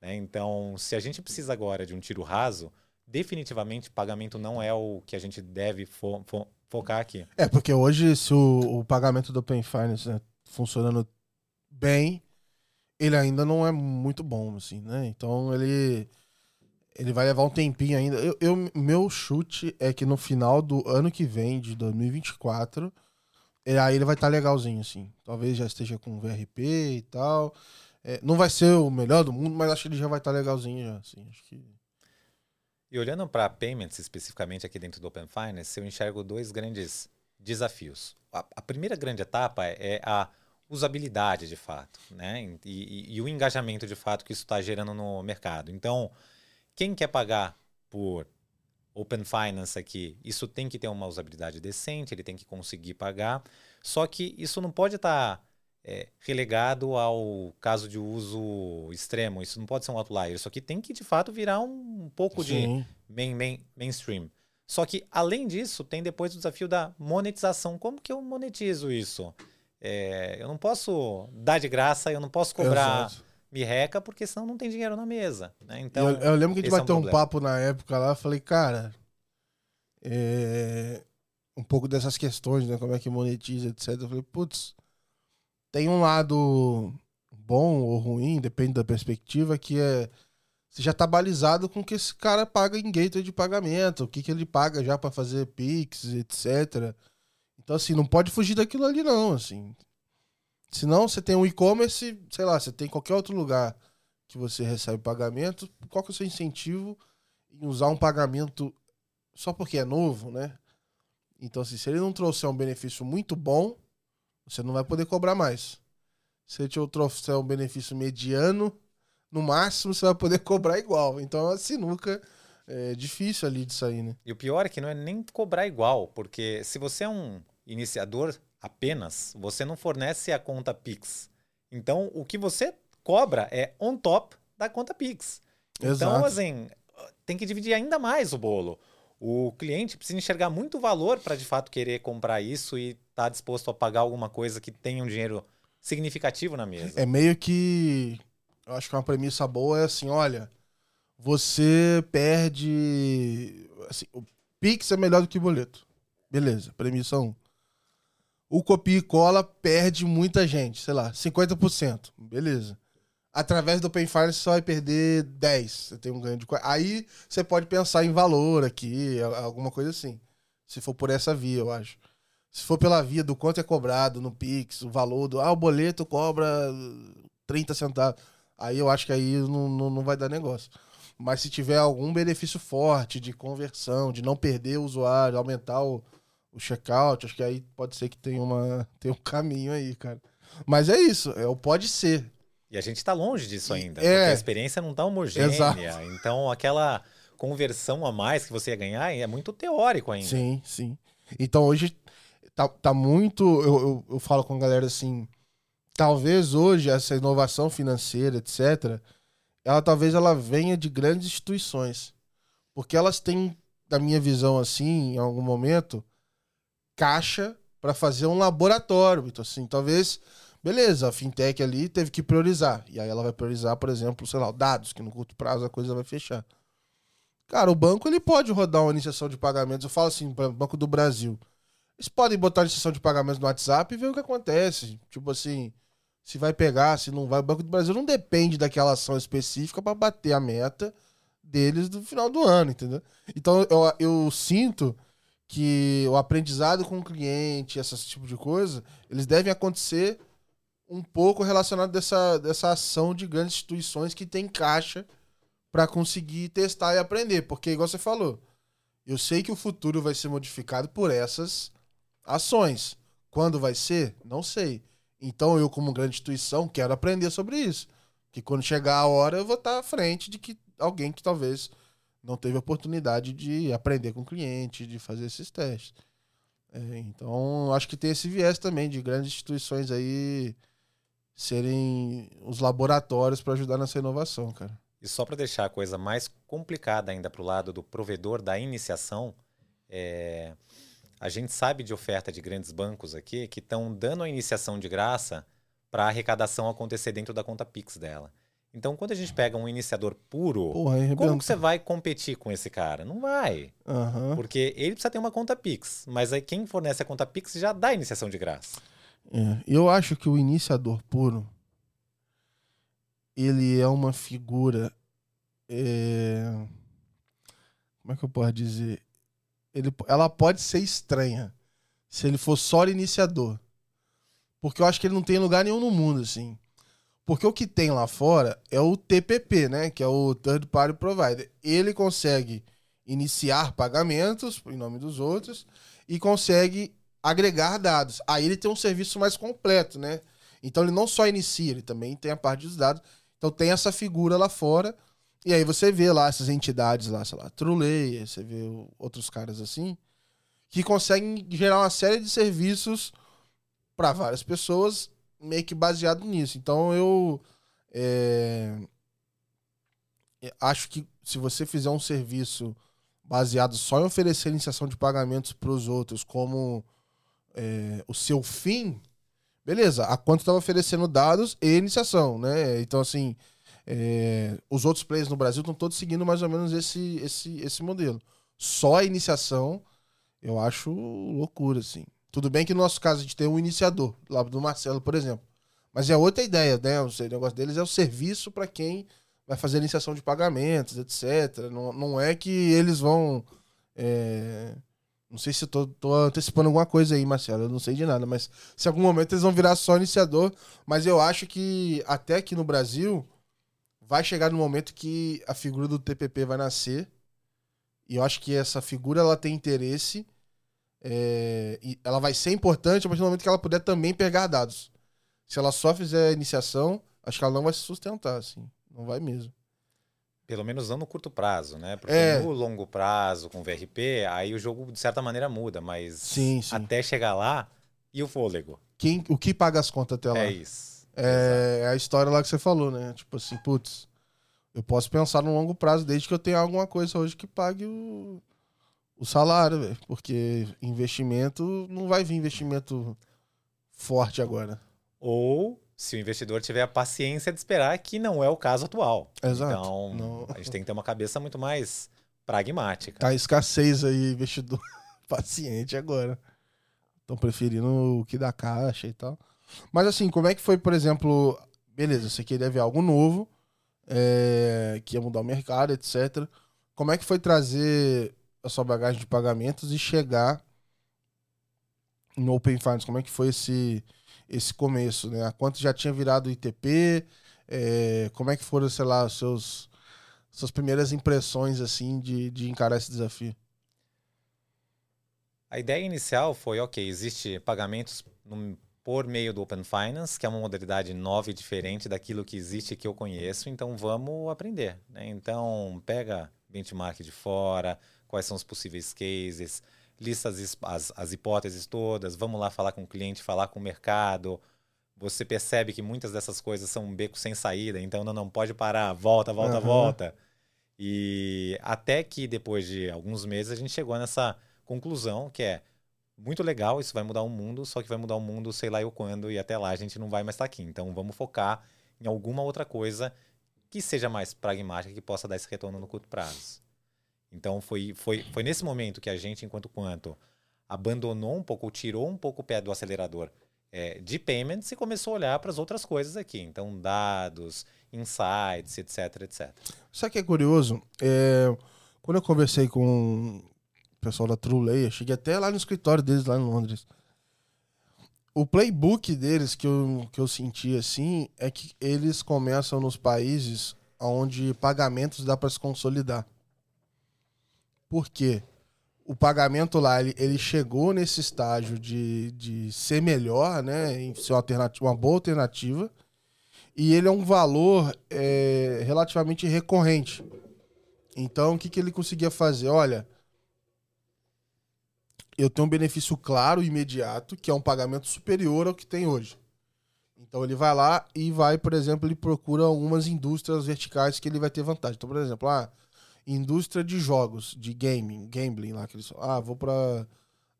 S1: Né? Então, se a gente precisa agora de um tiro raso, definitivamente pagamento não é o que a gente deve fo fo focar aqui.
S2: É, porque hoje, se o, o pagamento do Open Finance né, funcionando bem, ele ainda não é muito bom, assim, né? Então ele. Ele vai levar um tempinho ainda. Eu, eu, meu chute é que no final do ano que vem, de 2024, é, aí ele vai estar tá legalzinho, assim. Talvez já esteja com VRP e tal. É, não vai ser o melhor do mundo, mas acho que ele já vai estar tá legalzinho já, assim. Acho que...
S1: E olhando para payments especificamente aqui dentro do Open Finance, eu enxergo dois grandes desafios. A, a primeira grande etapa é a usabilidade de fato, né? E, e, e o engajamento de fato que isso está gerando no mercado. Então, quem quer pagar por Open Finance aqui, isso tem que ter uma usabilidade decente, ele tem que conseguir pagar. Só que isso não pode estar tá, é, relegado ao caso de uso extremo. Isso não pode ser um outlier. Isso aqui tem que, de fato, virar um pouco Sim. de main, main, mainstream. Só que, além disso, tem depois o desafio da monetização. Como que eu monetizo isso? É, eu não posso dar de graça, eu não posso cobrar Exato. Mirreca, porque senão não tem dinheiro na mesa. Né? Então,
S2: eu, eu, lembro que a gente bateu é um, um, papo na época lá, falei, cara, é, um pouco dessas questões, né? Como é que monetiza, etc. Eu falei, putz, tem um lado bom ou ruim, depende da perspectiva, que é você já tá balizado com o que esse cara paga em gateway de pagamento, o que, que ele paga já para fazer Pix, etc. Então, assim, não pode fugir daquilo ali, não, assim. Senão, você tem um e-commerce, sei lá, você tem qualquer outro lugar que você recebe pagamento, qual que é o seu incentivo em usar um pagamento só porque é novo, né? Então, assim, se ele não trouxer um benefício muito bom, você não vai poder cobrar mais. Se ele trouxer um benefício mediano, no máximo você vai poder cobrar igual. Então, a sinuca é difícil ali de sair, né?
S1: E o pior é que não é nem cobrar igual, porque se você é um iniciador apenas, você não fornece a conta Pix. Então, o que você cobra é on top da conta Pix. Então, Exato. Assim, tem que dividir ainda mais o bolo. O cliente precisa enxergar muito valor para de fato querer comprar isso e estar tá disposto a pagar alguma coisa que tenha um dinheiro significativo na mesa.
S2: É meio que. Eu acho que uma premissa boa é assim: olha, você perde. Assim, o Pix é melhor do que boleto. Beleza, premissa 1. O copia e cola perde muita gente, sei lá, 50%. Beleza. Através do Open Finance você vai perder 10. Você tem um ganho de. Aí você pode pensar em valor aqui, alguma coisa assim. Se for por essa via, eu acho. Se for pela via do quanto é cobrado no Pix, o valor do. Ah, o boleto cobra 30 centavos. Aí eu acho que aí não, não, não vai dar negócio. Mas se tiver algum benefício forte de conversão, de não perder o usuário, aumentar o, o checkout, acho que aí pode ser que tenha, uma, tenha um caminho aí, cara. Mas é isso, é o pode ser.
S1: E a gente está longe disso ainda, é. porque a experiência não está homogênea. Exato. Então, aquela conversão a mais que você ia ganhar é muito teórico ainda.
S2: Sim, sim. Então, hoje tá, tá muito. Eu, eu, eu falo com a galera assim. Talvez hoje essa inovação financeira, etc., ela talvez ela venha de grandes instituições. Porque elas têm, da minha visão assim, em algum momento, caixa para fazer um laboratório. Então, assim, talvez, beleza, a fintech ali teve que priorizar. E aí ela vai priorizar, por exemplo, sei lá, dados, que no curto prazo a coisa vai fechar. Cara, o banco ele pode rodar uma iniciação de pagamentos. Eu falo assim, Banco do Brasil. Eles podem botar a iniciação de pagamentos no WhatsApp e ver o que acontece. Tipo assim, se vai pegar, se não vai. O Banco do Brasil não depende daquela ação específica para bater a meta deles do final do ano, entendeu? Então eu, eu sinto que o aprendizado com o cliente, esse tipo de coisa, eles devem acontecer um pouco relacionado dessa, dessa ação de grandes instituições que tem caixa para conseguir testar e aprender, porque igual você falou, eu sei que o futuro vai ser modificado por essas ações. Quando vai ser? Não sei. Então eu, como grande instituição, quero aprender sobre isso. Que quando chegar a hora, eu vou estar à frente de que alguém que talvez não teve oportunidade de aprender com o cliente, de fazer esses testes. É, então, acho que tem esse viés também de grandes instituições aí serem os laboratórios para ajudar nessa inovação, cara.
S1: E só para deixar a coisa mais complicada ainda para o lado do provedor da iniciação, é, a gente sabe de oferta de grandes bancos aqui que estão dando a iniciação de graça para a arrecadação acontecer dentro da conta Pix dela. Então, quando a gente pega um iniciador puro, Porra, como que você vai competir com esse cara? Não vai.
S2: Uhum.
S1: Porque ele precisa ter uma conta Pix. Mas aí quem fornece a conta Pix já dá a iniciação de graça.
S2: É, eu acho que o iniciador puro, ele é uma figura... É... Como é que eu posso dizer? ele, ela pode ser estranha se ele for só iniciador. Porque eu acho que ele não tem lugar nenhum no mundo, assim. Porque o que tem lá fora é o TPP, né? Que é o Third Party Provider. Ele consegue iniciar pagamentos em nome dos outros e consegue agregar dados. Aí ele tem um serviço mais completo, né? Então ele não só inicia, ele também tem a parte dos dados. Então tem essa figura lá fora e aí você vê lá essas entidades lá, sei lá, Truleia, você vê outros caras assim, que conseguem gerar uma série de serviços para várias pessoas, meio que baseado nisso. Então eu é, acho que se você fizer um serviço baseado só em oferecer iniciação de pagamentos para os outros como é, o seu fim, beleza, a quanto estava oferecendo dados e iniciação, né? Então, assim, é, os outros players no Brasil estão todos seguindo mais ou menos esse, esse, esse modelo. Só a iniciação, eu acho loucura, assim. Tudo bem que no nosso caso a gente tem um iniciador, lá do Marcelo, por exemplo. Mas é outra ideia, né? O negócio deles é o serviço para quem vai fazer iniciação de pagamentos, etc. Não, não é que eles vão. É... Não sei se tô, tô, antecipando alguma coisa aí, Marcelo. Eu não sei de nada, mas se algum momento eles vão virar só iniciador. Mas eu acho que até aqui no Brasil vai chegar no momento que a figura do TPP vai nascer. E eu acho que essa figura ela tem interesse. É, e ela vai ser importante a partir do momento que ela puder também pegar dados. Se ela só fizer a iniciação, acho que ela não vai se sustentar, assim. Não vai mesmo.
S1: Pelo menos não no curto prazo, né? Porque é. no longo prazo, com VRP, aí o jogo, de certa maneira, muda. Mas
S2: sim, sim.
S1: até chegar lá, e o fôlego?
S2: Quem, o que paga as contas até lá?
S1: É isso.
S2: É, é a história lá que você falou, né? Tipo assim, putz, eu posso pensar no longo prazo desde que eu tenha alguma coisa hoje que pague o, o salário, velho. Porque investimento não vai vir investimento forte agora.
S1: Ou se o investidor tiver a paciência de esperar, que não é o caso atual.
S2: Exato.
S1: Então, não. a gente tem que ter uma cabeça muito mais pragmática.
S2: Tá escassez aí, investidor paciente agora. Estão preferindo o que dá caixa e tal. Mas assim, como é que foi, por exemplo, beleza, você queria ver algo novo, é, que ia mudar o mercado, etc. Como é que foi trazer a sua bagagem de pagamentos e chegar no Open Finance? Como é que foi esse, esse começo, né? A quanto já tinha virado ITP? É, como é que foram, sei lá, os seus suas primeiras impressões assim de, de encarar esse desafio?
S1: A ideia inicial foi, ok, existe pagamentos por meio do Open Finance, que é uma modalidade nova e diferente daquilo que existe que eu conheço, então vamos aprender. Né? Então, pega benchmark de fora, quais são os possíveis cases, lista as, as hipóteses todas, vamos lá falar com o cliente, falar com o mercado. Você percebe que muitas dessas coisas são um beco sem saída, então não, não pode parar, volta, volta, uhum. volta. E até que depois de alguns meses a gente chegou nessa conclusão que é muito legal, isso vai mudar o mundo, só que vai mudar o mundo sei lá eu quando, e até lá a gente não vai mais estar aqui. Então vamos focar em alguma outra coisa que seja mais pragmática, que possa dar esse retorno no curto prazo. Então foi, foi, foi nesse momento que a gente, enquanto quanto, abandonou um pouco, tirou um pouco o pé do acelerador é, de payments e começou a olhar para as outras coisas aqui. Então, dados, insights, etc, etc.
S2: Sabe o que é curioso? É, quando eu conversei com o pessoal da True cheguei até lá no escritório deles, lá em Londres. O playbook deles que eu, que eu senti assim é que eles começam nos países onde pagamentos dá para se consolidar. Por quê? O pagamento lá, ele, ele chegou nesse estágio de, de ser melhor, né? Em ser uma, alternativa, uma boa alternativa. E ele é um valor é, relativamente recorrente. Então, o que, que ele conseguia fazer? Olha, eu tenho um benefício claro e imediato, que é um pagamento superior ao que tem hoje. Então ele vai lá e vai, por exemplo, ele procura algumas indústrias verticais que ele vai ter vantagem. Então, por exemplo, ah, indústria de jogos, de gaming, gambling lá, que eles ah, vou para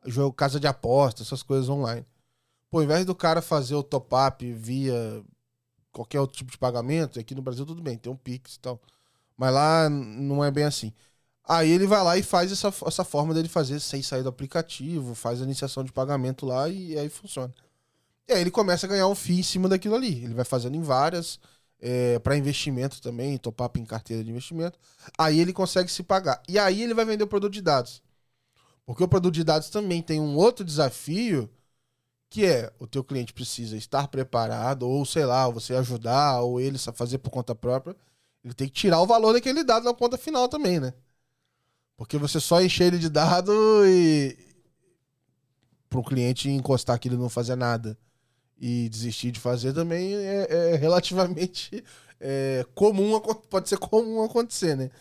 S2: jogo casa de aposta, essas coisas online. Pô, ao invés do cara fazer o top-up via qualquer outro tipo de pagamento, aqui no Brasil tudo bem, tem um Pix e tal. Mas lá não é bem assim. Aí ele vai lá e faz essa, essa forma dele fazer sem sair do aplicativo, faz a iniciação de pagamento lá e, e aí funciona. E aí ele começa a ganhar um FII em cima daquilo ali. Ele vai fazendo em várias é, para investimento também, top-up em carteira de investimento. Aí ele consegue se pagar. E aí ele vai vender o produto de dados. Porque o produto de dados também tem um outro desafio, que é o teu cliente precisa estar preparado, ou sei lá, você ajudar, ou ele fazer por conta própria. Ele tem que tirar o valor daquele dado na ponta final também, né? Porque você só encher ele de dado e. para o cliente encostar que ele não fazer nada e desistir de fazer também é, é relativamente é, comum, pode ser comum acontecer, né?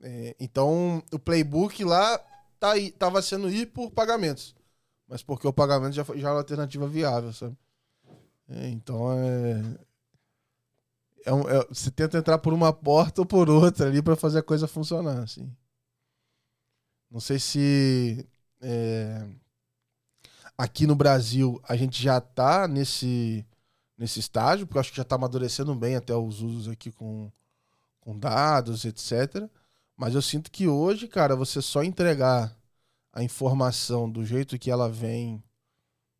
S2: É, então, o playbook lá tá tava sendo ir por pagamentos. Mas porque o pagamento já, já é uma alternativa viável, sabe? É, então é, é, um, é, Você tenta entrar por uma porta ou por outra ali para fazer a coisa funcionar, assim. Não sei se. É, aqui no Brasil a gente já está nesse, nesse estágio, porque eu acho que já está amadurecendo bem até os usos aqui com, com dados, etc. Mas eu sinto que hoje, cara, você só entregar a informação do jeito que ela vem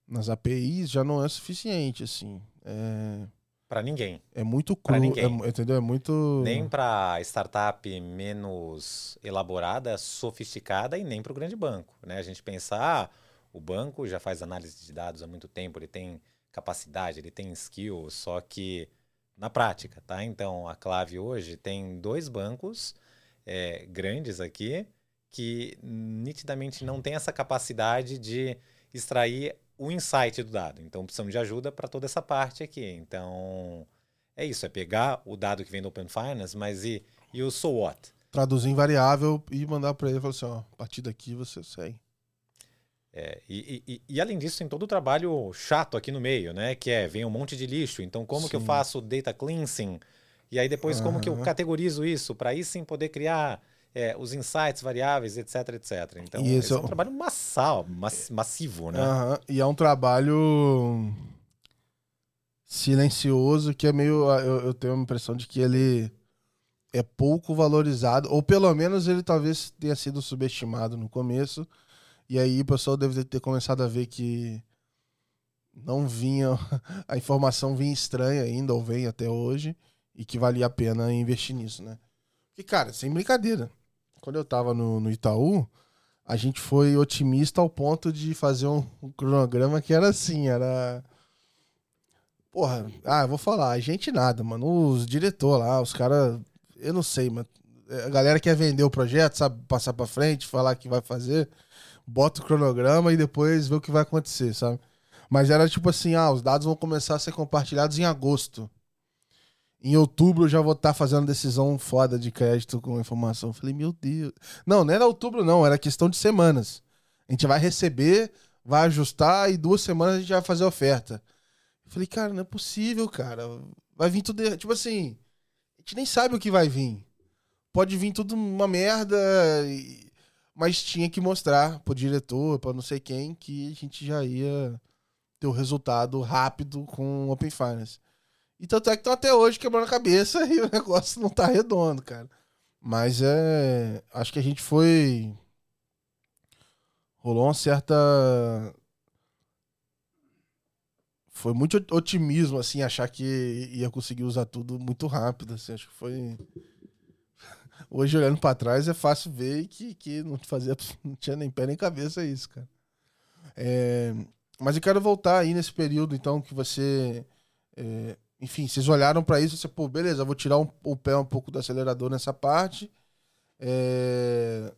S2: nas APIs já não é suficiente, assim. É...
S1: Para ninguém.
S2: É muito cru, pra ninguém. É, entendeu? É muito.
S1: Nem para startup menos elaborada, sofisticada e nem para o grande banco. Né? A gente pensar, ah, o banco já faz análise de dados há muito tempo, ele tem capacidade, ele tem skill, só que na prática, tá? Então, a Clave hoje tem dois bancos é, grandes aqui que nitidamente não tem essa capacidade de extrair o insight do dado. Então, precisamos de ajuda para toda essa parte aqui. Então, é isso, é pegar o dado que vem do Open Finance, mas e, e o so what?
S2: Traduzir em variável e mandar para ele e falar assim, ó, a partir daqui você segue.
S1: É, e, e, e, além disso, tem todo o trabalho chato aqui no meio, né? Que é, vem um monte de lixo. Então, como sim. que eu faço data cleansing? E aí depois, uhum. como que eu categorizo isso? Para aí sim poder criar é, os insights variáveis, etc, etc. Então, e esse é um trabalho massal, mass, massivo, né?
S2: Uhum. E é um trabalho silencioso que é meio... Eu, eu tenho a impressão de que ele é pouco valorizado, ou pelo menos ele talvez tenha sido subestimado no começo, e aí o pessoal deve ter começado a ver que não vinha, a informação vinha estranha ainda, ou vem até hoje, e que valia a pena investir nisso, né? E, cara, sem brincadeira. Quando eu tava no, no Itaú, a gente foi otimista ao ponto de fazer um, um cronograma que era assim, era. Porra, ah, vou falar, a gente nada, mano. Os diretores lá, os caras. Eu não sei, mas a galera quer vender o projeto, sabe? Passar pra frente, falar que vai fazer bota o cronograma e depois vê o que vai acontecer, sabe? Mas era tipo assim, ah, os dados vão começar a ser compartilhados em agosto. Em outubro eu já vou estar tá fazendo decisão foda de crédito com informação. Falei, meu Deus. Não, não era outubro, não, era questão de semanas. A gente vai receber, vai ajustar e duas semanas a gente vai fazer oferta. Falei, cara, não é possível, cara. Vai vir tudo. Tipo assim, a gente nem sabe o que vai vir. Pode vir tudo uma merda. E mas tinha que mostrar pro diretor, para não sei quem, que a gente já ia ter o um resultado rápido com Open Finance. E tanto é que estão até hoje quebrando a cabeça e o negócio não tá redondo, cara. Mas é. Acho que a gente foi. Rolou uma certa. Foi muito otimismo, assim, achar que ia conseguir usar tudo muito rápido. Assim, acho que foi. Hoje, olhando para trás, é fácil ver que, que não fazia, não tinha nem pé nem cabeça isso, cara. É, mas eu quero voltar aí nesse período, então, que você é, enfim, vocês olharam para isso e você, pô, beleza, vou tirar um, o pé um pouco do acelerador nessa parte. É...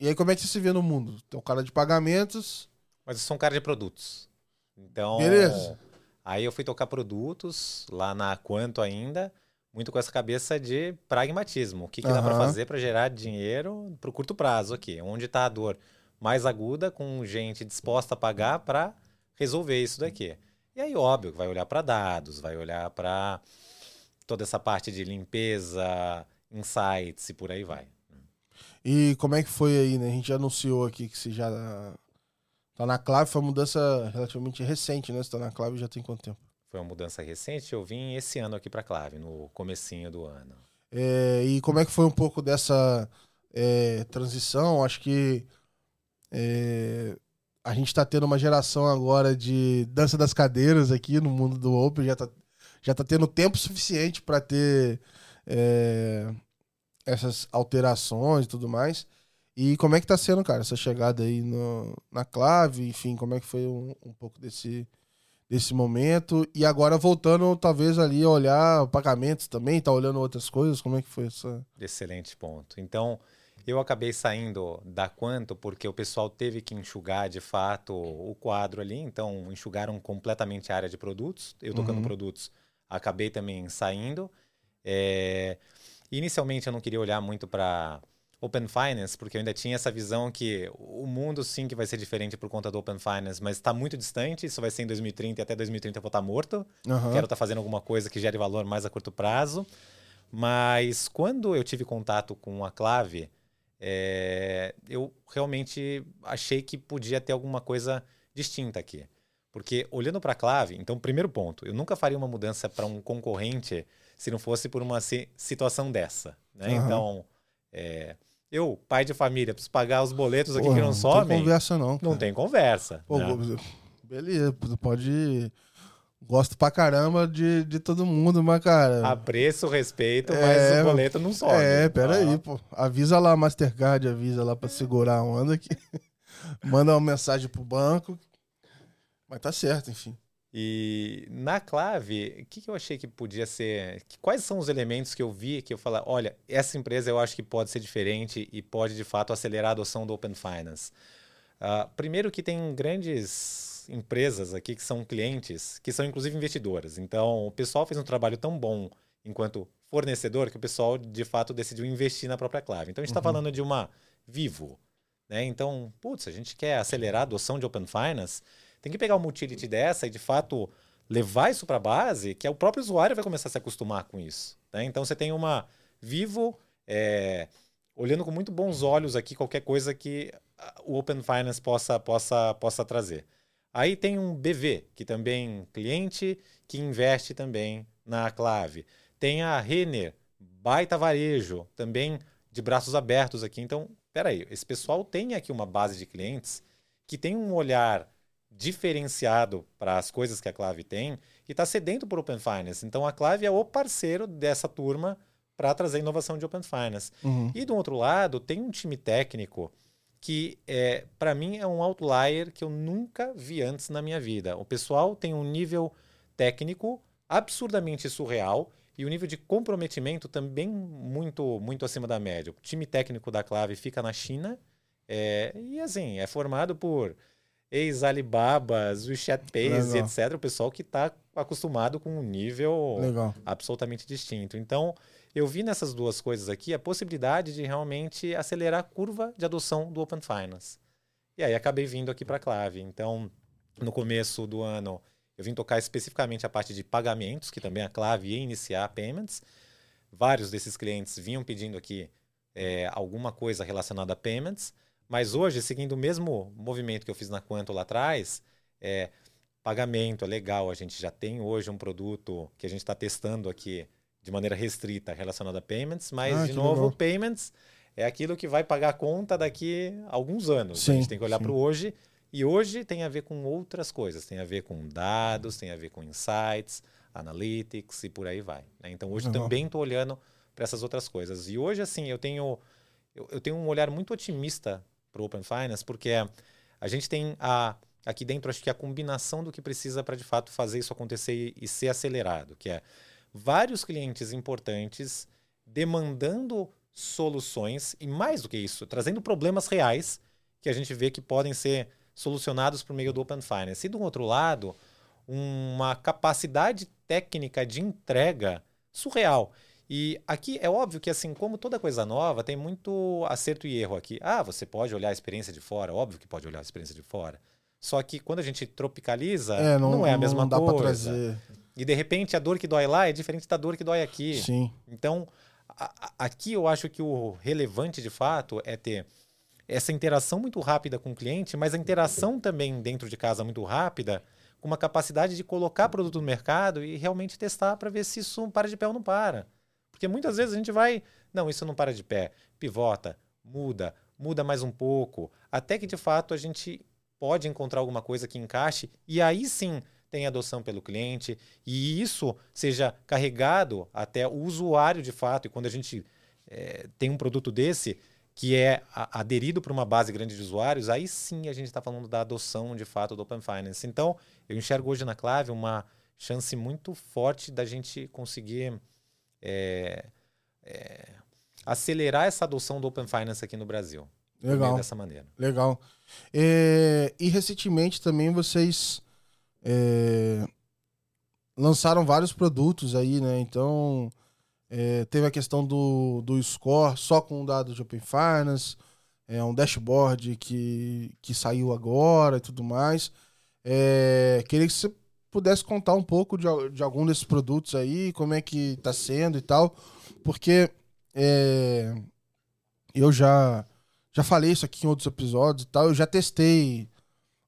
S2: E aí, como é que você se vê no mundo? Tem um cara de pagamentos.
S1: Mas eu sou um cara de produtos. Então.
S2: Beleza.
S1: Aí eu fui tocar produtos lá na Quanto ainda, muito com essa cabeça de pragmatismo. O que, que uhum. dá para fazer para gerar dinheiro para o curto prazo aqui? Onde está a dor mais aguda, com gente disposta a pagar para resolver isso daqui. E aí, óbvio, vai olhar para dados, vai olhar para toda essa parte de limpeza, insights e por aí vai.
S2: E como é que foi aí, né? A gente já anunciou aqui que você já tá na clave, foi uma mudança relativamente recente, né? Você tá na clave já tem quanto tempo?
S1: Foi uma mudança recente, eu vim esse ano aqui para clave, no comecinho do ano.
S2: É, e como é que foi um pouco dessa é, transição? Acho que é, a gente está tendo uma geração agora de dança das cadeiras aqui no mundo do Open, já está já tá tendo tempo suficiente para ter é, essas alterações e tudo mais. E como é que tá sendo, cara, essa chegada aí no, na clave, enfim, como é que foi um, um pouco desse, desse momento? E agora voltando, talvez, ali a olhar pagamentos também, tá olhando outras coisas, como é que foi essa...
S1: Excelente ponto. Então, eu acabei saindo da Quanto porque o pessoal teve que enxugar de fato o quadro ali, então enxugaram completamente a área de produtos. Eu tocando uhum. produtos, acabei também saindo. É... Inicialmente eu não queria olhar muito para Open Finance, porque eu ainda tinha essa visão que o mundo sim que vai ser diferente por conta do Open Finance, mas está muito distante, isso vai ser em 2030 e até 2030 eu vou estar tá morto. Uhum. Quero estar tá fazendo alguma coisa que gere valor mais a curto prazo. Mas quando eu tive contato com a Clave, é, eu realmente achei que podia ter alguma coisa distinta aqui. Porque olhando para a clave, então, primeiro ponto, eu nunca faria uma mudança para um concorrente se não fosse por uma situação dessa. Né? Uhum. Então, é, eu, pai de família, preciso pagar os boletos aqui Pô, que não, não somem. Não
S2: tem conversa, não.
S1: Cara. Não tem conversa.
S2: Pô,
S1: né?
S2: Beleza, pode Gosto pra caramba de, de todo mundo, mas, cara.
S1: Apreço, respeito, é, mas o boleto não sobe.
S2: É, peraí, ah. pô. Avisa lá, Mastercard, avisa lá pra segurar a onda aqui. Manda uma mensagem pro banco. Mas tá certo, enfim.
S1: E na clave, o que, que eu achei que podia ser? Quais são os elementos que eu vi que eu falei, olha, essa empresa eu acho que pode ser diferente e pode de fato acelerar a adoção do Open Finance? Uh, primeiro que tem grandes empresas aqui que são clientes, que são inclusive investidoras. Então, o pessoal fez um trabalho tão bom enquanto fornecedor que o pessoal de fato decidiu investir na própria clave. Então, a gente está uhum. falando de uma Vivo. Né? Então, putz, a gente quer acelerar a adoção de Open Finance, tem que pegar uma utility dessa e de fato levar isso para a base, que é o próprio usuário vai começar a se acostumar com isso. Né? Então, você tem uma Vivo. É, olhando com muito bons olhos aqui qualquer coisa que o Open Finance possa, possa, possa trazer. Aí tem um BV, que também cliente que investe também na clave. Tem a Renner, baita varejo, também de braços abertos aqui. Então, peraí, esse pessoal tem aqui uma base de clientes que tem um olhar diferenciado para as coisas que a Clave tem e está sedento por Open Finance. Então, a Clave é o parceiro dessa turma para trazer inovação de Open Finance. Uhum. E do outro lado, tem um time técnico que é, para mim é um outlier que eu nunca vi antes na minha vida. O pessoal tem um nível técnico absurdamente surreal e o nível de comprometimento também muito muito acima da média. O time técnico da Clave fica na China é, e assim é formado por ex-Alibabas, WeChat Pays, etc. O pessoal que está acostumado com um nível Legal. absolutamente distinto. Então eu vi nessas duas coisas aqui a possibilidade de realmente acelerar a curva de adoção do Open Finance. E aí acabei vindo aqui para a Clave. Então, no começo do ano, eu vim tocar especificamente a parte de pagamentos, que também a Clave ia iniciar payments. Vários desses clientes vinham pedindo aqui é, alguma coisa relacionada a payments. Mas hoje, seguindo o mesmo movimento que eu fiz na Quanto lá atrás, é, pagamento é legal. A gente já tem hoje um produto que a gente está testando aqui de maneira restrita relacionada a payments, mas, ah, de novo, legal. payments é aquilo que vai pagar a conta daqui a alguns anos. Sim, a gente tem que olhar para o hoje. E hoje tem a ver com outras coisas. Tem a ver com dados, tem a ver com insights, analytics e por aí vai. Né? Então hoje legal. também estou olhando para essas outras coisas. E hoje, assim, eu tenho, eu, eu tenho um olhar muito otimista para o Open Finance, porque a gente tem a, aqui dentro, acho que a combinação do que precisa para de fato fazer isso acontecer e, e ser acelerado, que é vários clientes importantes demandando soluções e mais do que isso, trazendo problemas reais que a gente vê que podem ser solucionados por meio do Open Finance. E do outro lado, uma capacidade técnica de entrega surreal. E aqui é óbvio que, assim, como toda coisa nova, tem muito acerto e erro aqui. Ah, você pode olhar a experiência de fora, óbvio que pode olhar a experiência de fora. Só que quando a gente tropicaliza, é, não, não, é a mesma não dá coisa. trazer. E de repente a dor que dói lá é diferente da dor que dói aqui.
S2: Sim.
S1: Então, a, a, aqui eu acho que o relevante de fato é ter essa interação muito rápida com o cliente, mas a interação também dentro de casa muito rápida, com uma capacidade de colocar produto no mercado e realmente testar para ver se isso para de pé ou não para. Porque muitas vezes a gente vai, não, isso não para de pé, pivota, muda, muda mais um pouco, até que de fato a gente pode encontrar alguma coisa que encaixe e aí sim tem adoção pelo cliente e isso seja carregado até o usuário de fato. E quando a gente é, tem um produto desse que é aderido por uma base grande de usuários, aí sim a gente está falando da adoção de fato do Open Finance. Então, eu enxergo hoje na Clave uma chance muito forte da gente conseguir é, é, acelerar essa adoção do Open Finance aqui no Brasil.
S2: Legal.
S1: Dessa maneira.
S2: Legal. É, e recentemente também vocês é, lançaram vários produtos aí, né? Então é, teve a questão do, do score só com dados de Open Finance, é um dashboard que, que saiu agora e tudo mais. É, queria que você pudesse contar um pouco de, de algum desses produtos aí, como é que está sendo e tal, porque é, eu já já falei isso aqui em outros episódios e tal, eu já testei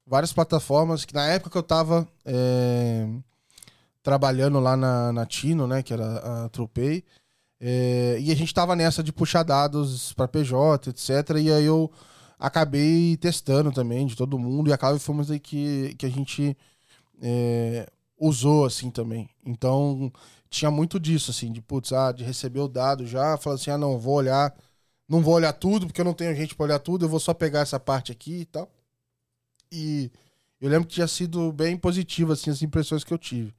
S2: várias plataformas que na época que eu estava é, trabalhando lá na, na Tino, né, que era a Tropei, é, e a gente estava nessa de puxar dados para PJ, etc. E aí eu acabei testando também de todo mundo e acaba fomos aí que, que a gente é, usou assim também. Então tinha muito disso, assim, de putz, ah, de receber o dado já, falar assim, ah, não, vou olhar, não vou olhar tudo, porque eu não tenho gente para olhar tudo, eu vou só pegar essa parte aqui e tal. E eu lembro que tinha sido bem positivo, assim, as impressões que eu tive.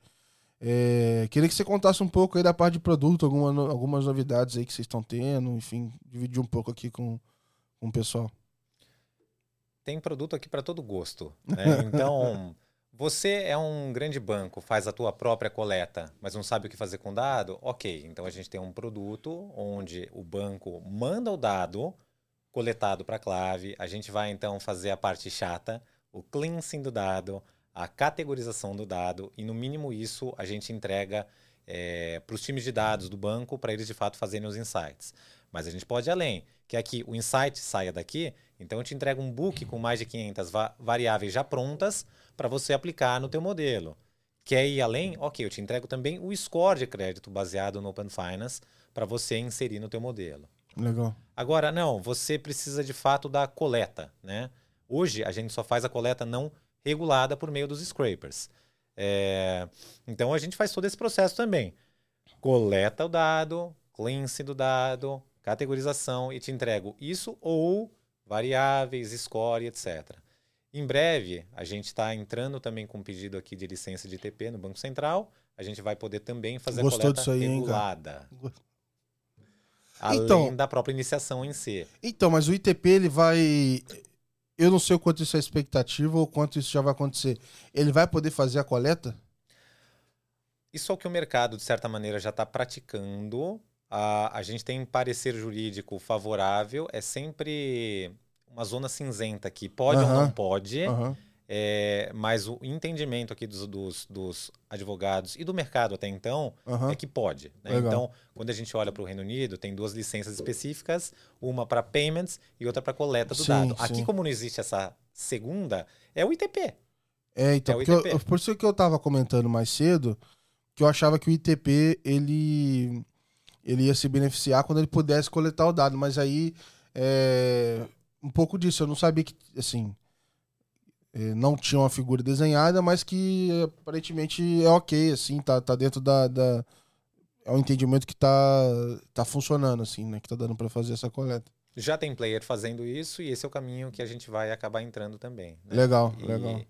S2: É, queria que você contasse um pouco aí da parte de produto, alguma, algumas novidades aí que vocês estão tendo, enfim, dividir um pouco aqui com, com o pessoal.
S1: Tem produto aqui para todo gosto. Né? Então, você é um grande banco, faz a tua própria coleta, mas não sabe o que fazer com o dado? Ok, então a gente tem um produto onde o banco manda o dado coletado para a clave, a gente vai então fazer a parte chata, o cleansing do dado, a categorização do dado e no mínimo isso a gente entrega é, para os times de dados do banco para eles de fato fazerem os insights. Mas a gente pode ir além, que aqui o insight saia daqui, então eu te entrego um book com mais de 500 va variáveis já prontas para você aplicar no teu modelo. Quer ir além? Ok, eu te entrego também o score de crédito baseado no Open Finance para você inserir no teu modelo.
S2: Legal.
S1: Agora, não, você precisa de fato da coleta, né? Hoje a gente só faz a coleta não regulada por meio dos scrapers. É... Então a gente faz todo esse processo também. Coleta o dado, cleanse do dado, categorização e te entrego isso ou variáveis, score, etc. Em breve, a gente está entrando também com um pedido aqui de licença de ITP no Banco Central. A gente vai poder também fazer
S2: Gostou
S1: a coleta
S2: aí,
S1: regulada. Hein, além então, da própria iniciação em si.
S2: Então, mas o ITP ele vai. Eu não sei o quanto isso é expectativa ou quanto isso já vai acontecer. Ele vai poder fazer a coleta?
S1: Isso é o que o mercado, de certa maneira, já está praticando. A, a gente tem parecer jurídico favorável. É sempre uma zona cinzenta aqui. Pode ou não pode. É, mas o entendimento aqui dos, dos, dos, advogados e do mercado até então
S2: Aham.
S1: é que pode. né? Então, quando a gente olha para o Reino Unido, tem duas licenças específicas, uma para payments e outra para coleta do
S2: Sim,
S1: dado.
S2: sim.
S1: Aqui, como não existe essa segunda, é o ITP.
S2: É, então,
S1: É o
S2: porque eu-
S1: ITP.
S2: por isso que eu tava comentando mais cedo, que eu achava que o ITP, ele, ele ia se beneficiar quando ele pudesse coletar o dado, mas aí, é, um pouco disso, eu não sabia que, assim, é, não tinha uma figura desenhada, mas que aparentemente é ok, assim, tá, tá dentro da, da- é um entendimento que tá, tá funcionando, assim, né, que tá dando pra fazer essa coleta.
S1: Já tem player fazendo isso e esse é o caminho que a gente vai acabar entrando também. né?
S2: Legal,
S1: E
S2: legal.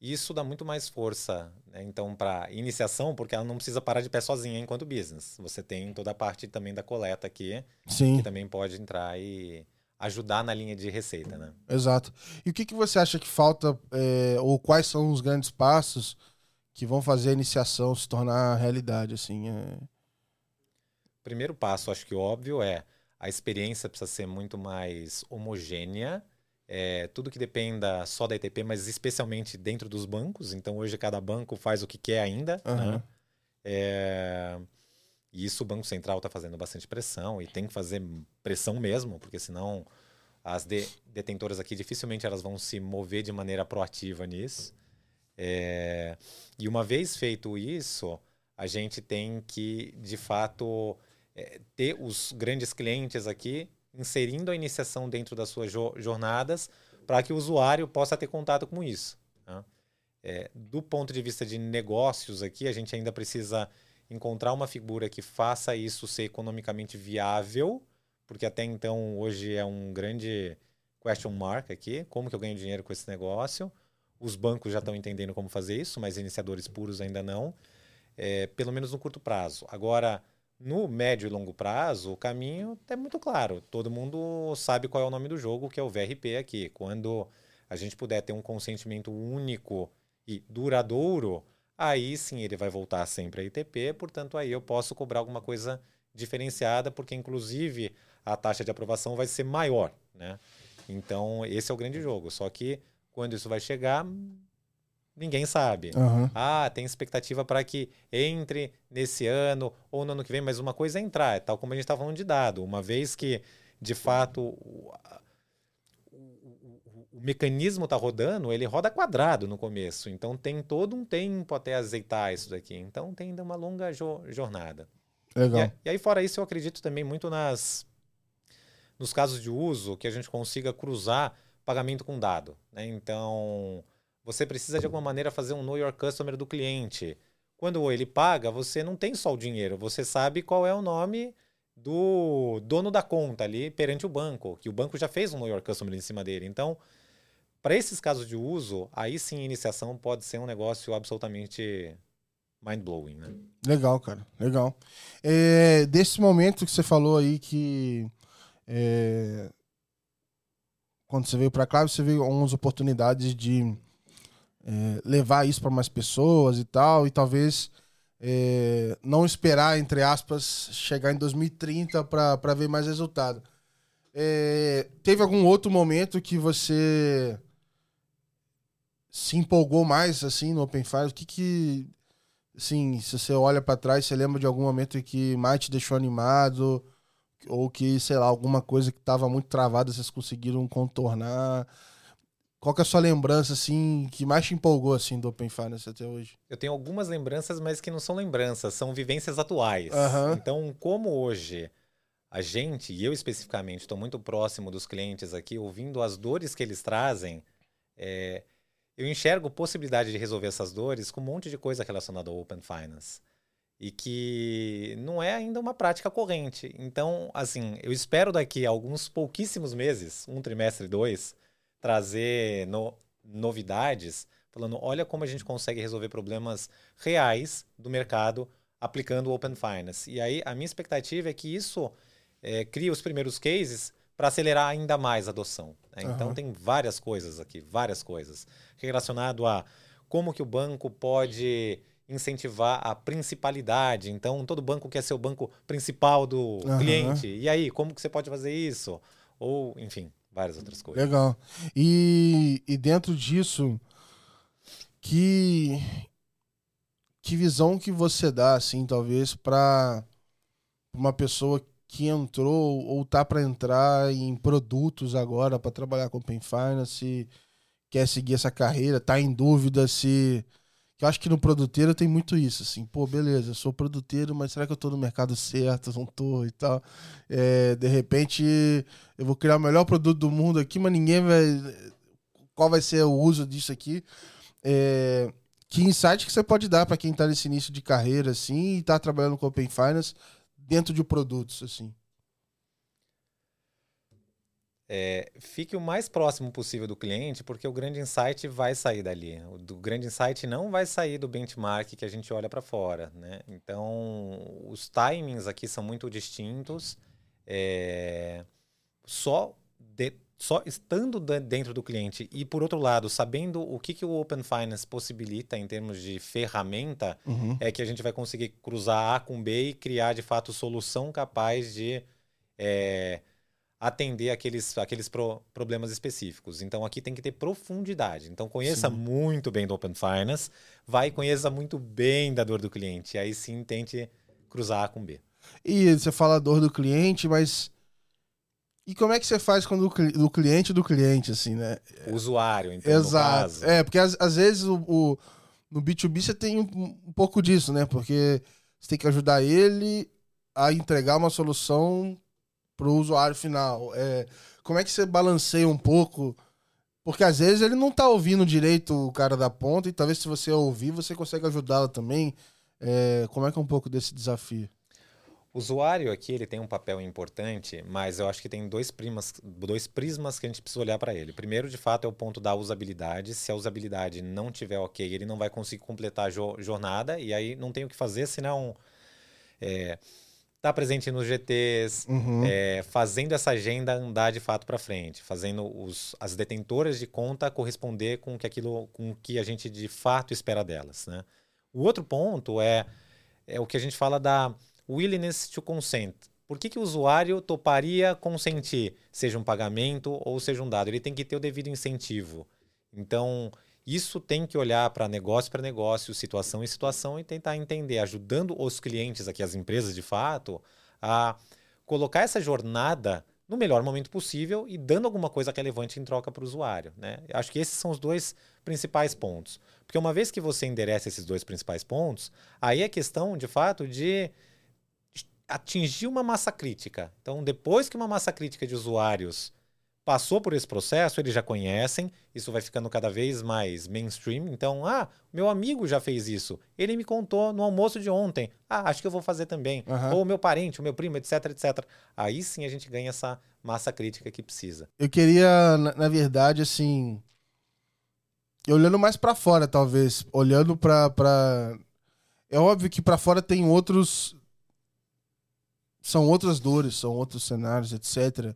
S1: Isso dá muito mais força, né? então, para iniciação, porque ela não precisa parar de pé sozinha enquanto business. Você tem toda a parte também da coleta aqui,
S2: Sim.
S1: que também pode entrar e ajudar na linha de receita, né?
S2: Exato. E o que, que você acha que falta, é, ou quais são os grandes passos que vão fazer a iniciação se tornar realidade, assim? é?
S1: Primeiro passo, acho que óbvio, é a experiência precisa ser muito mais homogênea. É, tudo que dependa só da ETP, mas especialmente dentro dos bancos. Então, hoje cada banco faz o que quer ainda.
S2: Aham.
S1: Né? É, e isso o Banco Central está fazendo bastante pressão e tem que fazer pressão mesmo, porque senão as de- detentoras aqui dificilmente elas vão se mover de maneira proativa nisso. É, e uma vez feito isso, a gente tem que, de fato, é, ter os grandes clientes aqui inserindo a iniciação dentro das suas jo- jornadas para que o usuário possa ter contato com isso. né? É, do ponto de vista de negócios aqui, a gente ainda precisa encontrar uma figura que faça isso ser economicamente viável, porque até então hoje é um grande question mark aqui, como que eu ganho dinheiro com esse negócio? Os bancos já estão entendendo como fazer isso, mas iniciadores puros ainda não, é, pelo menos no curto prazo. Agora, no médio e longo prazo, o caminho é muito claro. Todo mundo sabe qual é o nome do jogo, que é o VRP aqui. Quando a gente puder ter um consentimento único e duradouro, aí sim ele vai voltar sempre a ITP, portanto aí eu posso cobrar alguma coisa diferenciada, porque inclusive a taxa de aprovação vai ser maior, né? Então esse é o grande jogo. Só que quando isso vai chegar, ninguém sabe.
S2: Aham.
S1: Ah, tem expectativa para que entre nesse ano ou no ano que vem, mas uma coisa é entrar, é tal como a gente está falando de dado. Uma vez que, de fato, o- mecanismo está rodando, ele roda quadrado no começo. Então tem todo um tempo até azeitar isso daqui. Então tem ainda uma longa jo- jornada. E,
S2: Legal.
S1: a- e aí, fora isso, eu acredito também muito nas nos casos de uso que a gente consiga cruzar pagamento com dado. né? Então, você precisa de alguma maneira fazer um know your customer do cliente. Quando ele paga, você não tem só o dinheiro, você sabe qual é o nome do dono da conta ali perante o banco, que o banco já fez um know your customer em cima dele. Então, para esses casos de uso, aí sim a iniciação pode ser um negócio absolutamente mind-blowing, né?
S2: Legal, cara. Legal. É, desse momento que você falou aí que é, quando você veio pra cá, você viu algumas oportunidades de é, levar isso para mais pessoas e tal, e talvez é, não esperar, entre aspas, chegar em 2030 para ver mais resultado. É, teve algum outro momento que você se empolgou mais assim no Open Fire? O que que assim, se você olha pra trás, você lembra de algum momento que mais te deixou animado ou que, sei lá, alguma coisa que tava muito travada, vocês conseguiram contornar? Qual que é a sua lembrança assim que mais te empolgou assim do Open Finance até hoje?
S1: Eu tenho algumas lembranças, mas que não são lembranças, são vivências atuais.
S2: Aham.
S1: Então, como hoje a gente, e eu especificamente, estou muito próximo dos clientes aqui, ouvindo as dores que eles trazem, é, eu enxergo possibilidade de resolver essas dores com um monte de coisa relacionada ao Open Finance. E que não é ainda uma prática corrente. Então, assim, eu espero daqui a alguns pouquíssimos meses, um trimestre, dois, trazer no- novidades, falando, olha como a gente consegue resolver problemas reais do mercado aplicando o Open Finance. E aí, a minha expectativa é que isso é, os primeiros cases para acelerar ainda mais a adoção. né? Então,
S2: Aham.
S1: tem várias coisas aqui, várias coisas, relacionado a como que o banco pode incentivar a principalidade. Então, todo banco quer ser o banco principal do
S2: Aham.
S1: cliente. E aí, como que você pode fazer isso? Ou, enfim, várias outras coisas.
S2: Legal. E, e dentro disso, que que visão que você dá, assim, talvez, para uma pessoa que entrou ou tá para entrar em produtos agora para trabalhar com Open Finance, quer seguir essa carreira, tá em dúvida se eu acho que no produteiro tem muito isso, assim, pô, beleza, eu sou produteiro, mas será que eu tô no mercado certo? Não tô e tal. É, de repente, eu vou criar o melhor produto do mundo aqui, mas ninguém vai. Qual vai ser o uso disso aqui? É, que insight que você pode dar para quem tá nesse início de carreira, assim, e tá trabalhando com Open Finance dentro de produtos, assim?
S1: É, fique o mais próximo possível do cliente, porque o grande insight vai sair dali. O do grande insight não vai sair do benchmark que a gente olha para fora. Né? Então, os timings aqui são muito distintos. É, só, de, só estando dentro do cliente e, por outro lado, sabendo o que, que o Open Finance possibilita em termos de ferramenta, uhum. é que a gente vai conseguir cruzar A com B e criar, de fato, solução capaz de. É, atender aqueles, aqueles pro, problemas específicos. Então aqui tem que ter profundidade. Então conheça sim. muito bem do Open Finance, vai e conheça muito bem da dor do cliente. E aí sim tente cruzar A com B.
S2: E você fala dor do cliente, mas e como é que você faz quando o do cliente do cliente, assim, né?
S1: O usuário, então,
S2: Exato. É, porque às, às vezes o, o, no B2B você tem um, um pouco disso, né? Porque você tem que ajudar ele a entregar uma solução para o usuário final? É, como é que você balanceia um pouco? Porque às vezes ele não está ouvindo direito o cara da ponta, e talvez se você ouvir, você consegue ajudá-lo também. É, como é que é um pouco desse desafio?
S1: O usuário aqui ele tem um papel importante, mas eu acho que tem dois, primas, dois prismas que a gente precisa olhar para ele. Primeiro, de fato, é o ponto da usabilidade. Se a usabilidade não tiver ok, ele não vai conseguir completar a jo jornada e aí não tem o que fazer senão é, estar tá presente nos GTs, uhum. é, fazendo essa agenda andar de fato para frente, fazendo os, as detentoras de conta corresponder com que aquilo, com que a gente de fato espera delas, né? O outro ponto é, é o que a gente fala da willingness to consent. Por que, que o usuário toparia consentir, seja um pagamento ou seja um dado? Ele tem que ter o devido incentivo. Então, isso tem que olhar para negócio para negócio, situação em situação e tentar entender, ajudando os clientes aqui, as empresas de fato, a colocar essa jornada no melhor momento possível e dando alguma coisa relevante em troca para o usuário. Né? Acho que esses são os dois principais pontos. Porque uma vez que você endereça esses dois principais pontos, aí é questão, de fato, de atingir uma massa crítica. Então, depois que uma massa crítica de usuários passou por esse processo, eles já conhecem, isso vai ficando cada vez mais mainstream. Então, ah, meu amigo já fez isso. Ele me contou no almoço de ontem. Ah, acho que eu vou fazer também. Uhum. Ou meu parente, o meu primo, etc, etc. Aí sim a gente ganha essa massa crítica que precisa.
S2: Eu queria, na, na verdade, assim, olhando mais para fora, talvez, olhando para pra... é óbvio que para fora tem outros são outras dores, são outros cenários, etc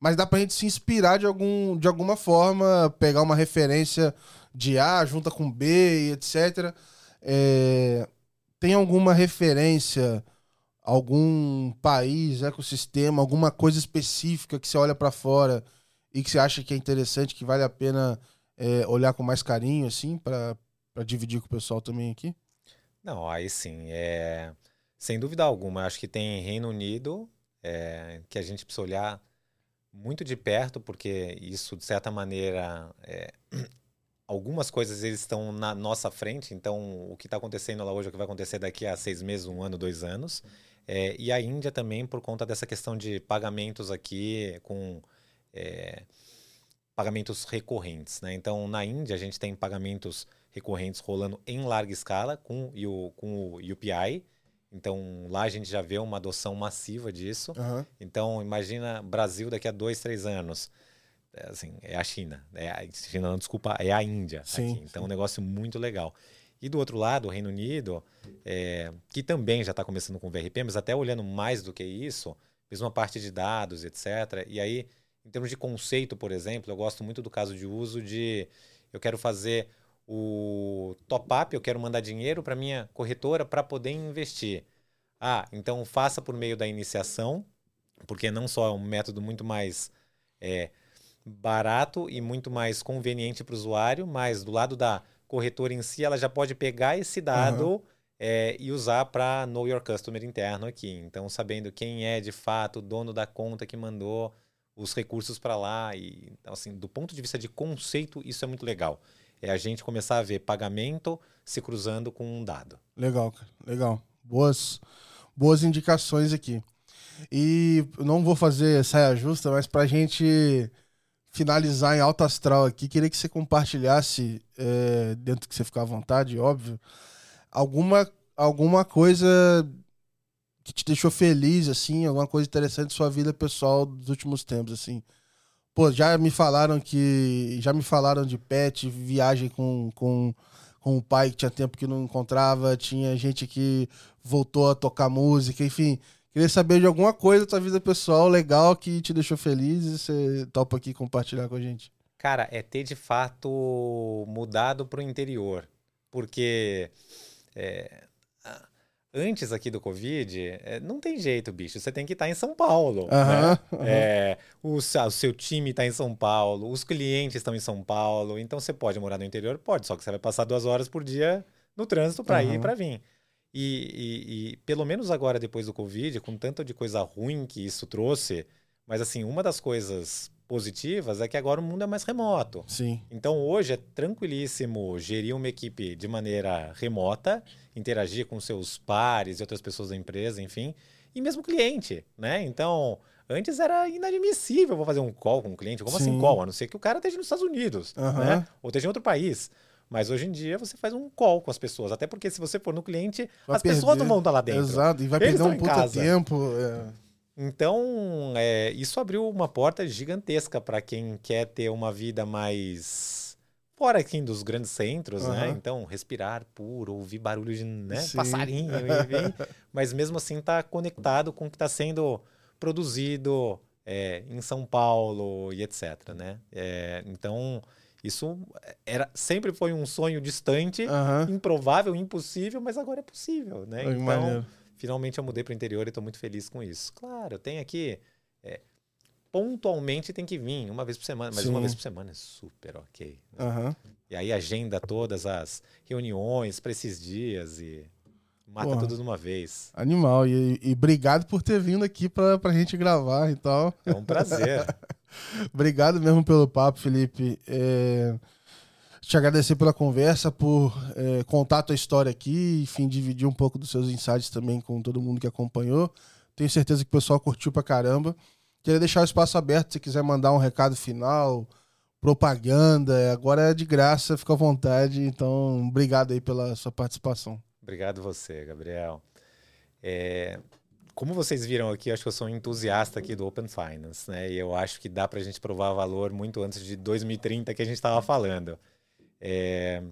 S2: mas dá pra gente se inspirar de, algum, de alguma forma, pegar uma referência de A junta com B e etc. É, tem alguma referência, algum país, ecossistema, alguma coisa específica que você olha para fora e que você acha que é interessante, que vale a pena é, olhar com mais carinho, assim, para dividir com o pessoal também aqui?
S1: Não, aí sim. É... Sem dúvida alguma. Acho que tem Reino Unido, é... que a gente precisa olhar muito de perto, porque isso, de certa maneira, é, algumas coisas eles estão na nossa frente, então o que está acontecendo lá hoje é o que vai acontecer daqui a seis meses, um ano, dois anos. É, e a Índia também, por conta dessa questão de pagamentos aqui com é, pagamentos recorrentes. Né? Então, na Índia, a gente tem pagamentos recorrentes rolando em larga escala com, o, com o UPI, então lá a gente já vê uma adoção massiva disso. Uhum. Então imagina Brasil daqui a dois, três anos. É, assim, é a China. É a China, não, desculpa, é a Índia. Sim, aqui. Então sim. um negócio muito legal. E do outro lado, o Reino Unido, é, que também já está começando com VRP, mas até olhando mais do que isso, mesmo a parte de dados, etc. E aí, em termos de conceito, por exemplo, eu gosto muito do caso de uso de eu quero fazer o top-up, eu quero mandar dinheiro para minha corretora para poder investir. Ah, então faça por meio da iniciação, porque não só é um método muito mais é, barato e muito mais conveniente para o usuário, mas do lado da corretora em si, ela já pode pegar esse dado uhum. é, e usar para know your customer interno aqui. Então, sabendo quem é de fato o dono da conta que mandou os recursos para lá. E, então, assim, do ponto de vista de conceito, isso é muito legal. É a gente começar a ver pagamento se cruzando com um dado.
S2: Legal, legal. Boas, boas indicações aqui. E não vou fazer saia justa, mas para a gente finalizar em alto astral aqui, queria que você compartilhasse, é, dentro que você ficar à vontade, óbvio, alguma, alguma coisa que te deixou feliz, assim, alguma coisa interessante da sua vida pessoal dos últimos tempos, assim. Pô, já me falaram que. Já me falaram de pet, viagem com, com, com o pai que tinha tempo que não encontrava, tinha gente que voltou a tocar música, enfim. Queria saber de alguma coisa da tua vida pessoal legal que te deixou feliz e você topa aqui compartilhar com a gente.
S1: Cara, é ter de fato mudado para o interior. Porque é, antes aqui do Covid, é, não tem jeito, bicho. Você tem que estar em São Paulo. Uhum, né? uhum. É, o, o, seu time está em São Paulo, os clientes estão em São Paulo. Então você pode morar no interior? Pode, só que você vai passar duas horas por dia no trânsito para uhum. ir e para vir. E, e, e, pelo menos agora, depois do Covid, com tanto de coisa ruim que isso trouxe, mas assim, uma das coisas positivas é que agora o mundo é mais remoto.
S2: Sim.
S1: Então hoje é tranquilíssimo gerir uma equipe de maneira remota, interagir com seus pares e outras pessoas da empresa, enfim, e mesmo cliente, né? Então, antes era inadmissível vou fazer um call com um cliente. Como assim Sim. assim call? A não ser que o cara esteja nos Estados Unidos, uhum. né? Ou esteja em outro país. Mas hoje em dia você faz um call com as pessoas. Até porque se você for no cliente, vai as perder. pessoas não vão estar lá dentro.
S2: Exato, e vai Eles perder um puta tempo. É.
S1: Então, é, isso abriu uma porta gigantesca para quem quer ter uma vida mais fora aqui dos grandes centros, uhum. né? Então, respirar puro, ouvir barulho de né? passarinho, enfim, mas mesmo assim tá conectado com o que está sendo produzido é, em São Paulo e etc, né? É, então, isso era, sempre foi um sonho distante, uhum. improvável, impossível, mas agora é possível, né? então, maneiro. Finalmente eu mudei para o interior e estou muito feliz com isso. Claro, tem aqui... É, pontualmente tem que vir, uma vez por semana, mas Sim. uma vez por semana é super ok.
S2: Né? Uhum.
S1: E aí agenda todas as reuniões para esses dias e mata Porra. tudo de uma vez.
S2: Animal, e, e obrigado por ter vindo aqui para a gente gravar e tal.
S1: É um prazer.
S2: Obrigado mesmo pelo papo, Felipe. É... Te agradecer pela conversa, por é, contar a tua história aqui, enfim, dividir um pouco dos seus insights também com todo mundo que acompanhou. Tenho certeza que o pessoal curtiu pra caramba. Queria deixar o espaço aberto se quiser mandar um recado final, propaganda. Agora é de graça, fica à vontade. Então, obrigado aí pela sua participação.
S1: Obrigado você, Gabriel. É, como vocês viram aqui, acho que eu sou um entusiasta aqui do Open Finance, né? E eu acho que dá para a gente provar valor muito antes de 2030 que a gente estava falando. É...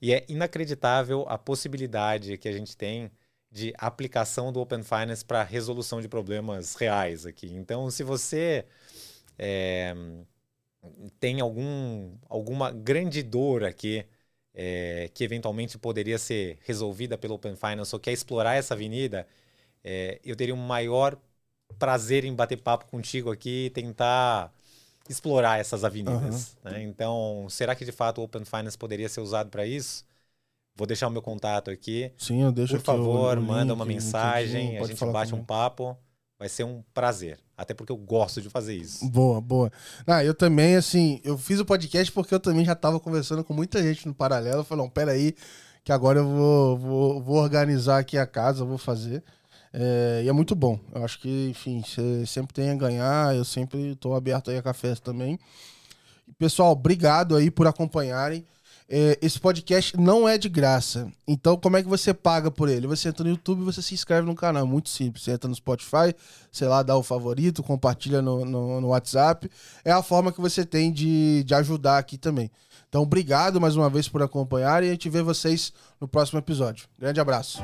S1: E é inacreditável a possibilidade que a gente tem de aplicação do Open Finance para resolução de problemas reais aqui. Então, se você é... tem algum, alguma grande dor aqui é... que eventualmente poderia ser resolvida pelo Open Finance ou quer explorar essa avenida, é, eu teria um maior prazer em bater papo contigo aqui e tentar explorar essas avenidas. Uhum. Né? Então, será que de fato o Open Finance poderia ser usado para isso? Vou deixar o meu contato aqui.
S2: Sim, eu deixo
S1: Por favor, manda link, uma mensagem, a gente bate um papo. Vai ser um prazer. Até porque eu gosto de fazer isso.
S2: Boa, boa. Ah, eu também, assim, eu fiz o podcast porque eu também já estava conversando com muita gente no paralelo. Falei, não, peraí, que agora eu vou, vou, vou organizar aqui a casa, vou fazer. É, e é muito bom. Eu acho que, enfim, você sempre tem a ganhar. Eu sempre estou aberto aí a cafés também. Pessoal, obrigado aí por acompanharem. É, esse podcast não é de graça. Então, como é que você paga por ele? Você entra no YouTube e você se inscreve no canal. Muito simples. Você entra no Spotify, sei lá, dá o favorito, compartilha no, no, no WhatsApp. É a forma que você tem de, de ajudar aqui também. Então, obrigado mais uma vez por acompanhar e a gente vê vocês no próximo episódio. Grande abraço.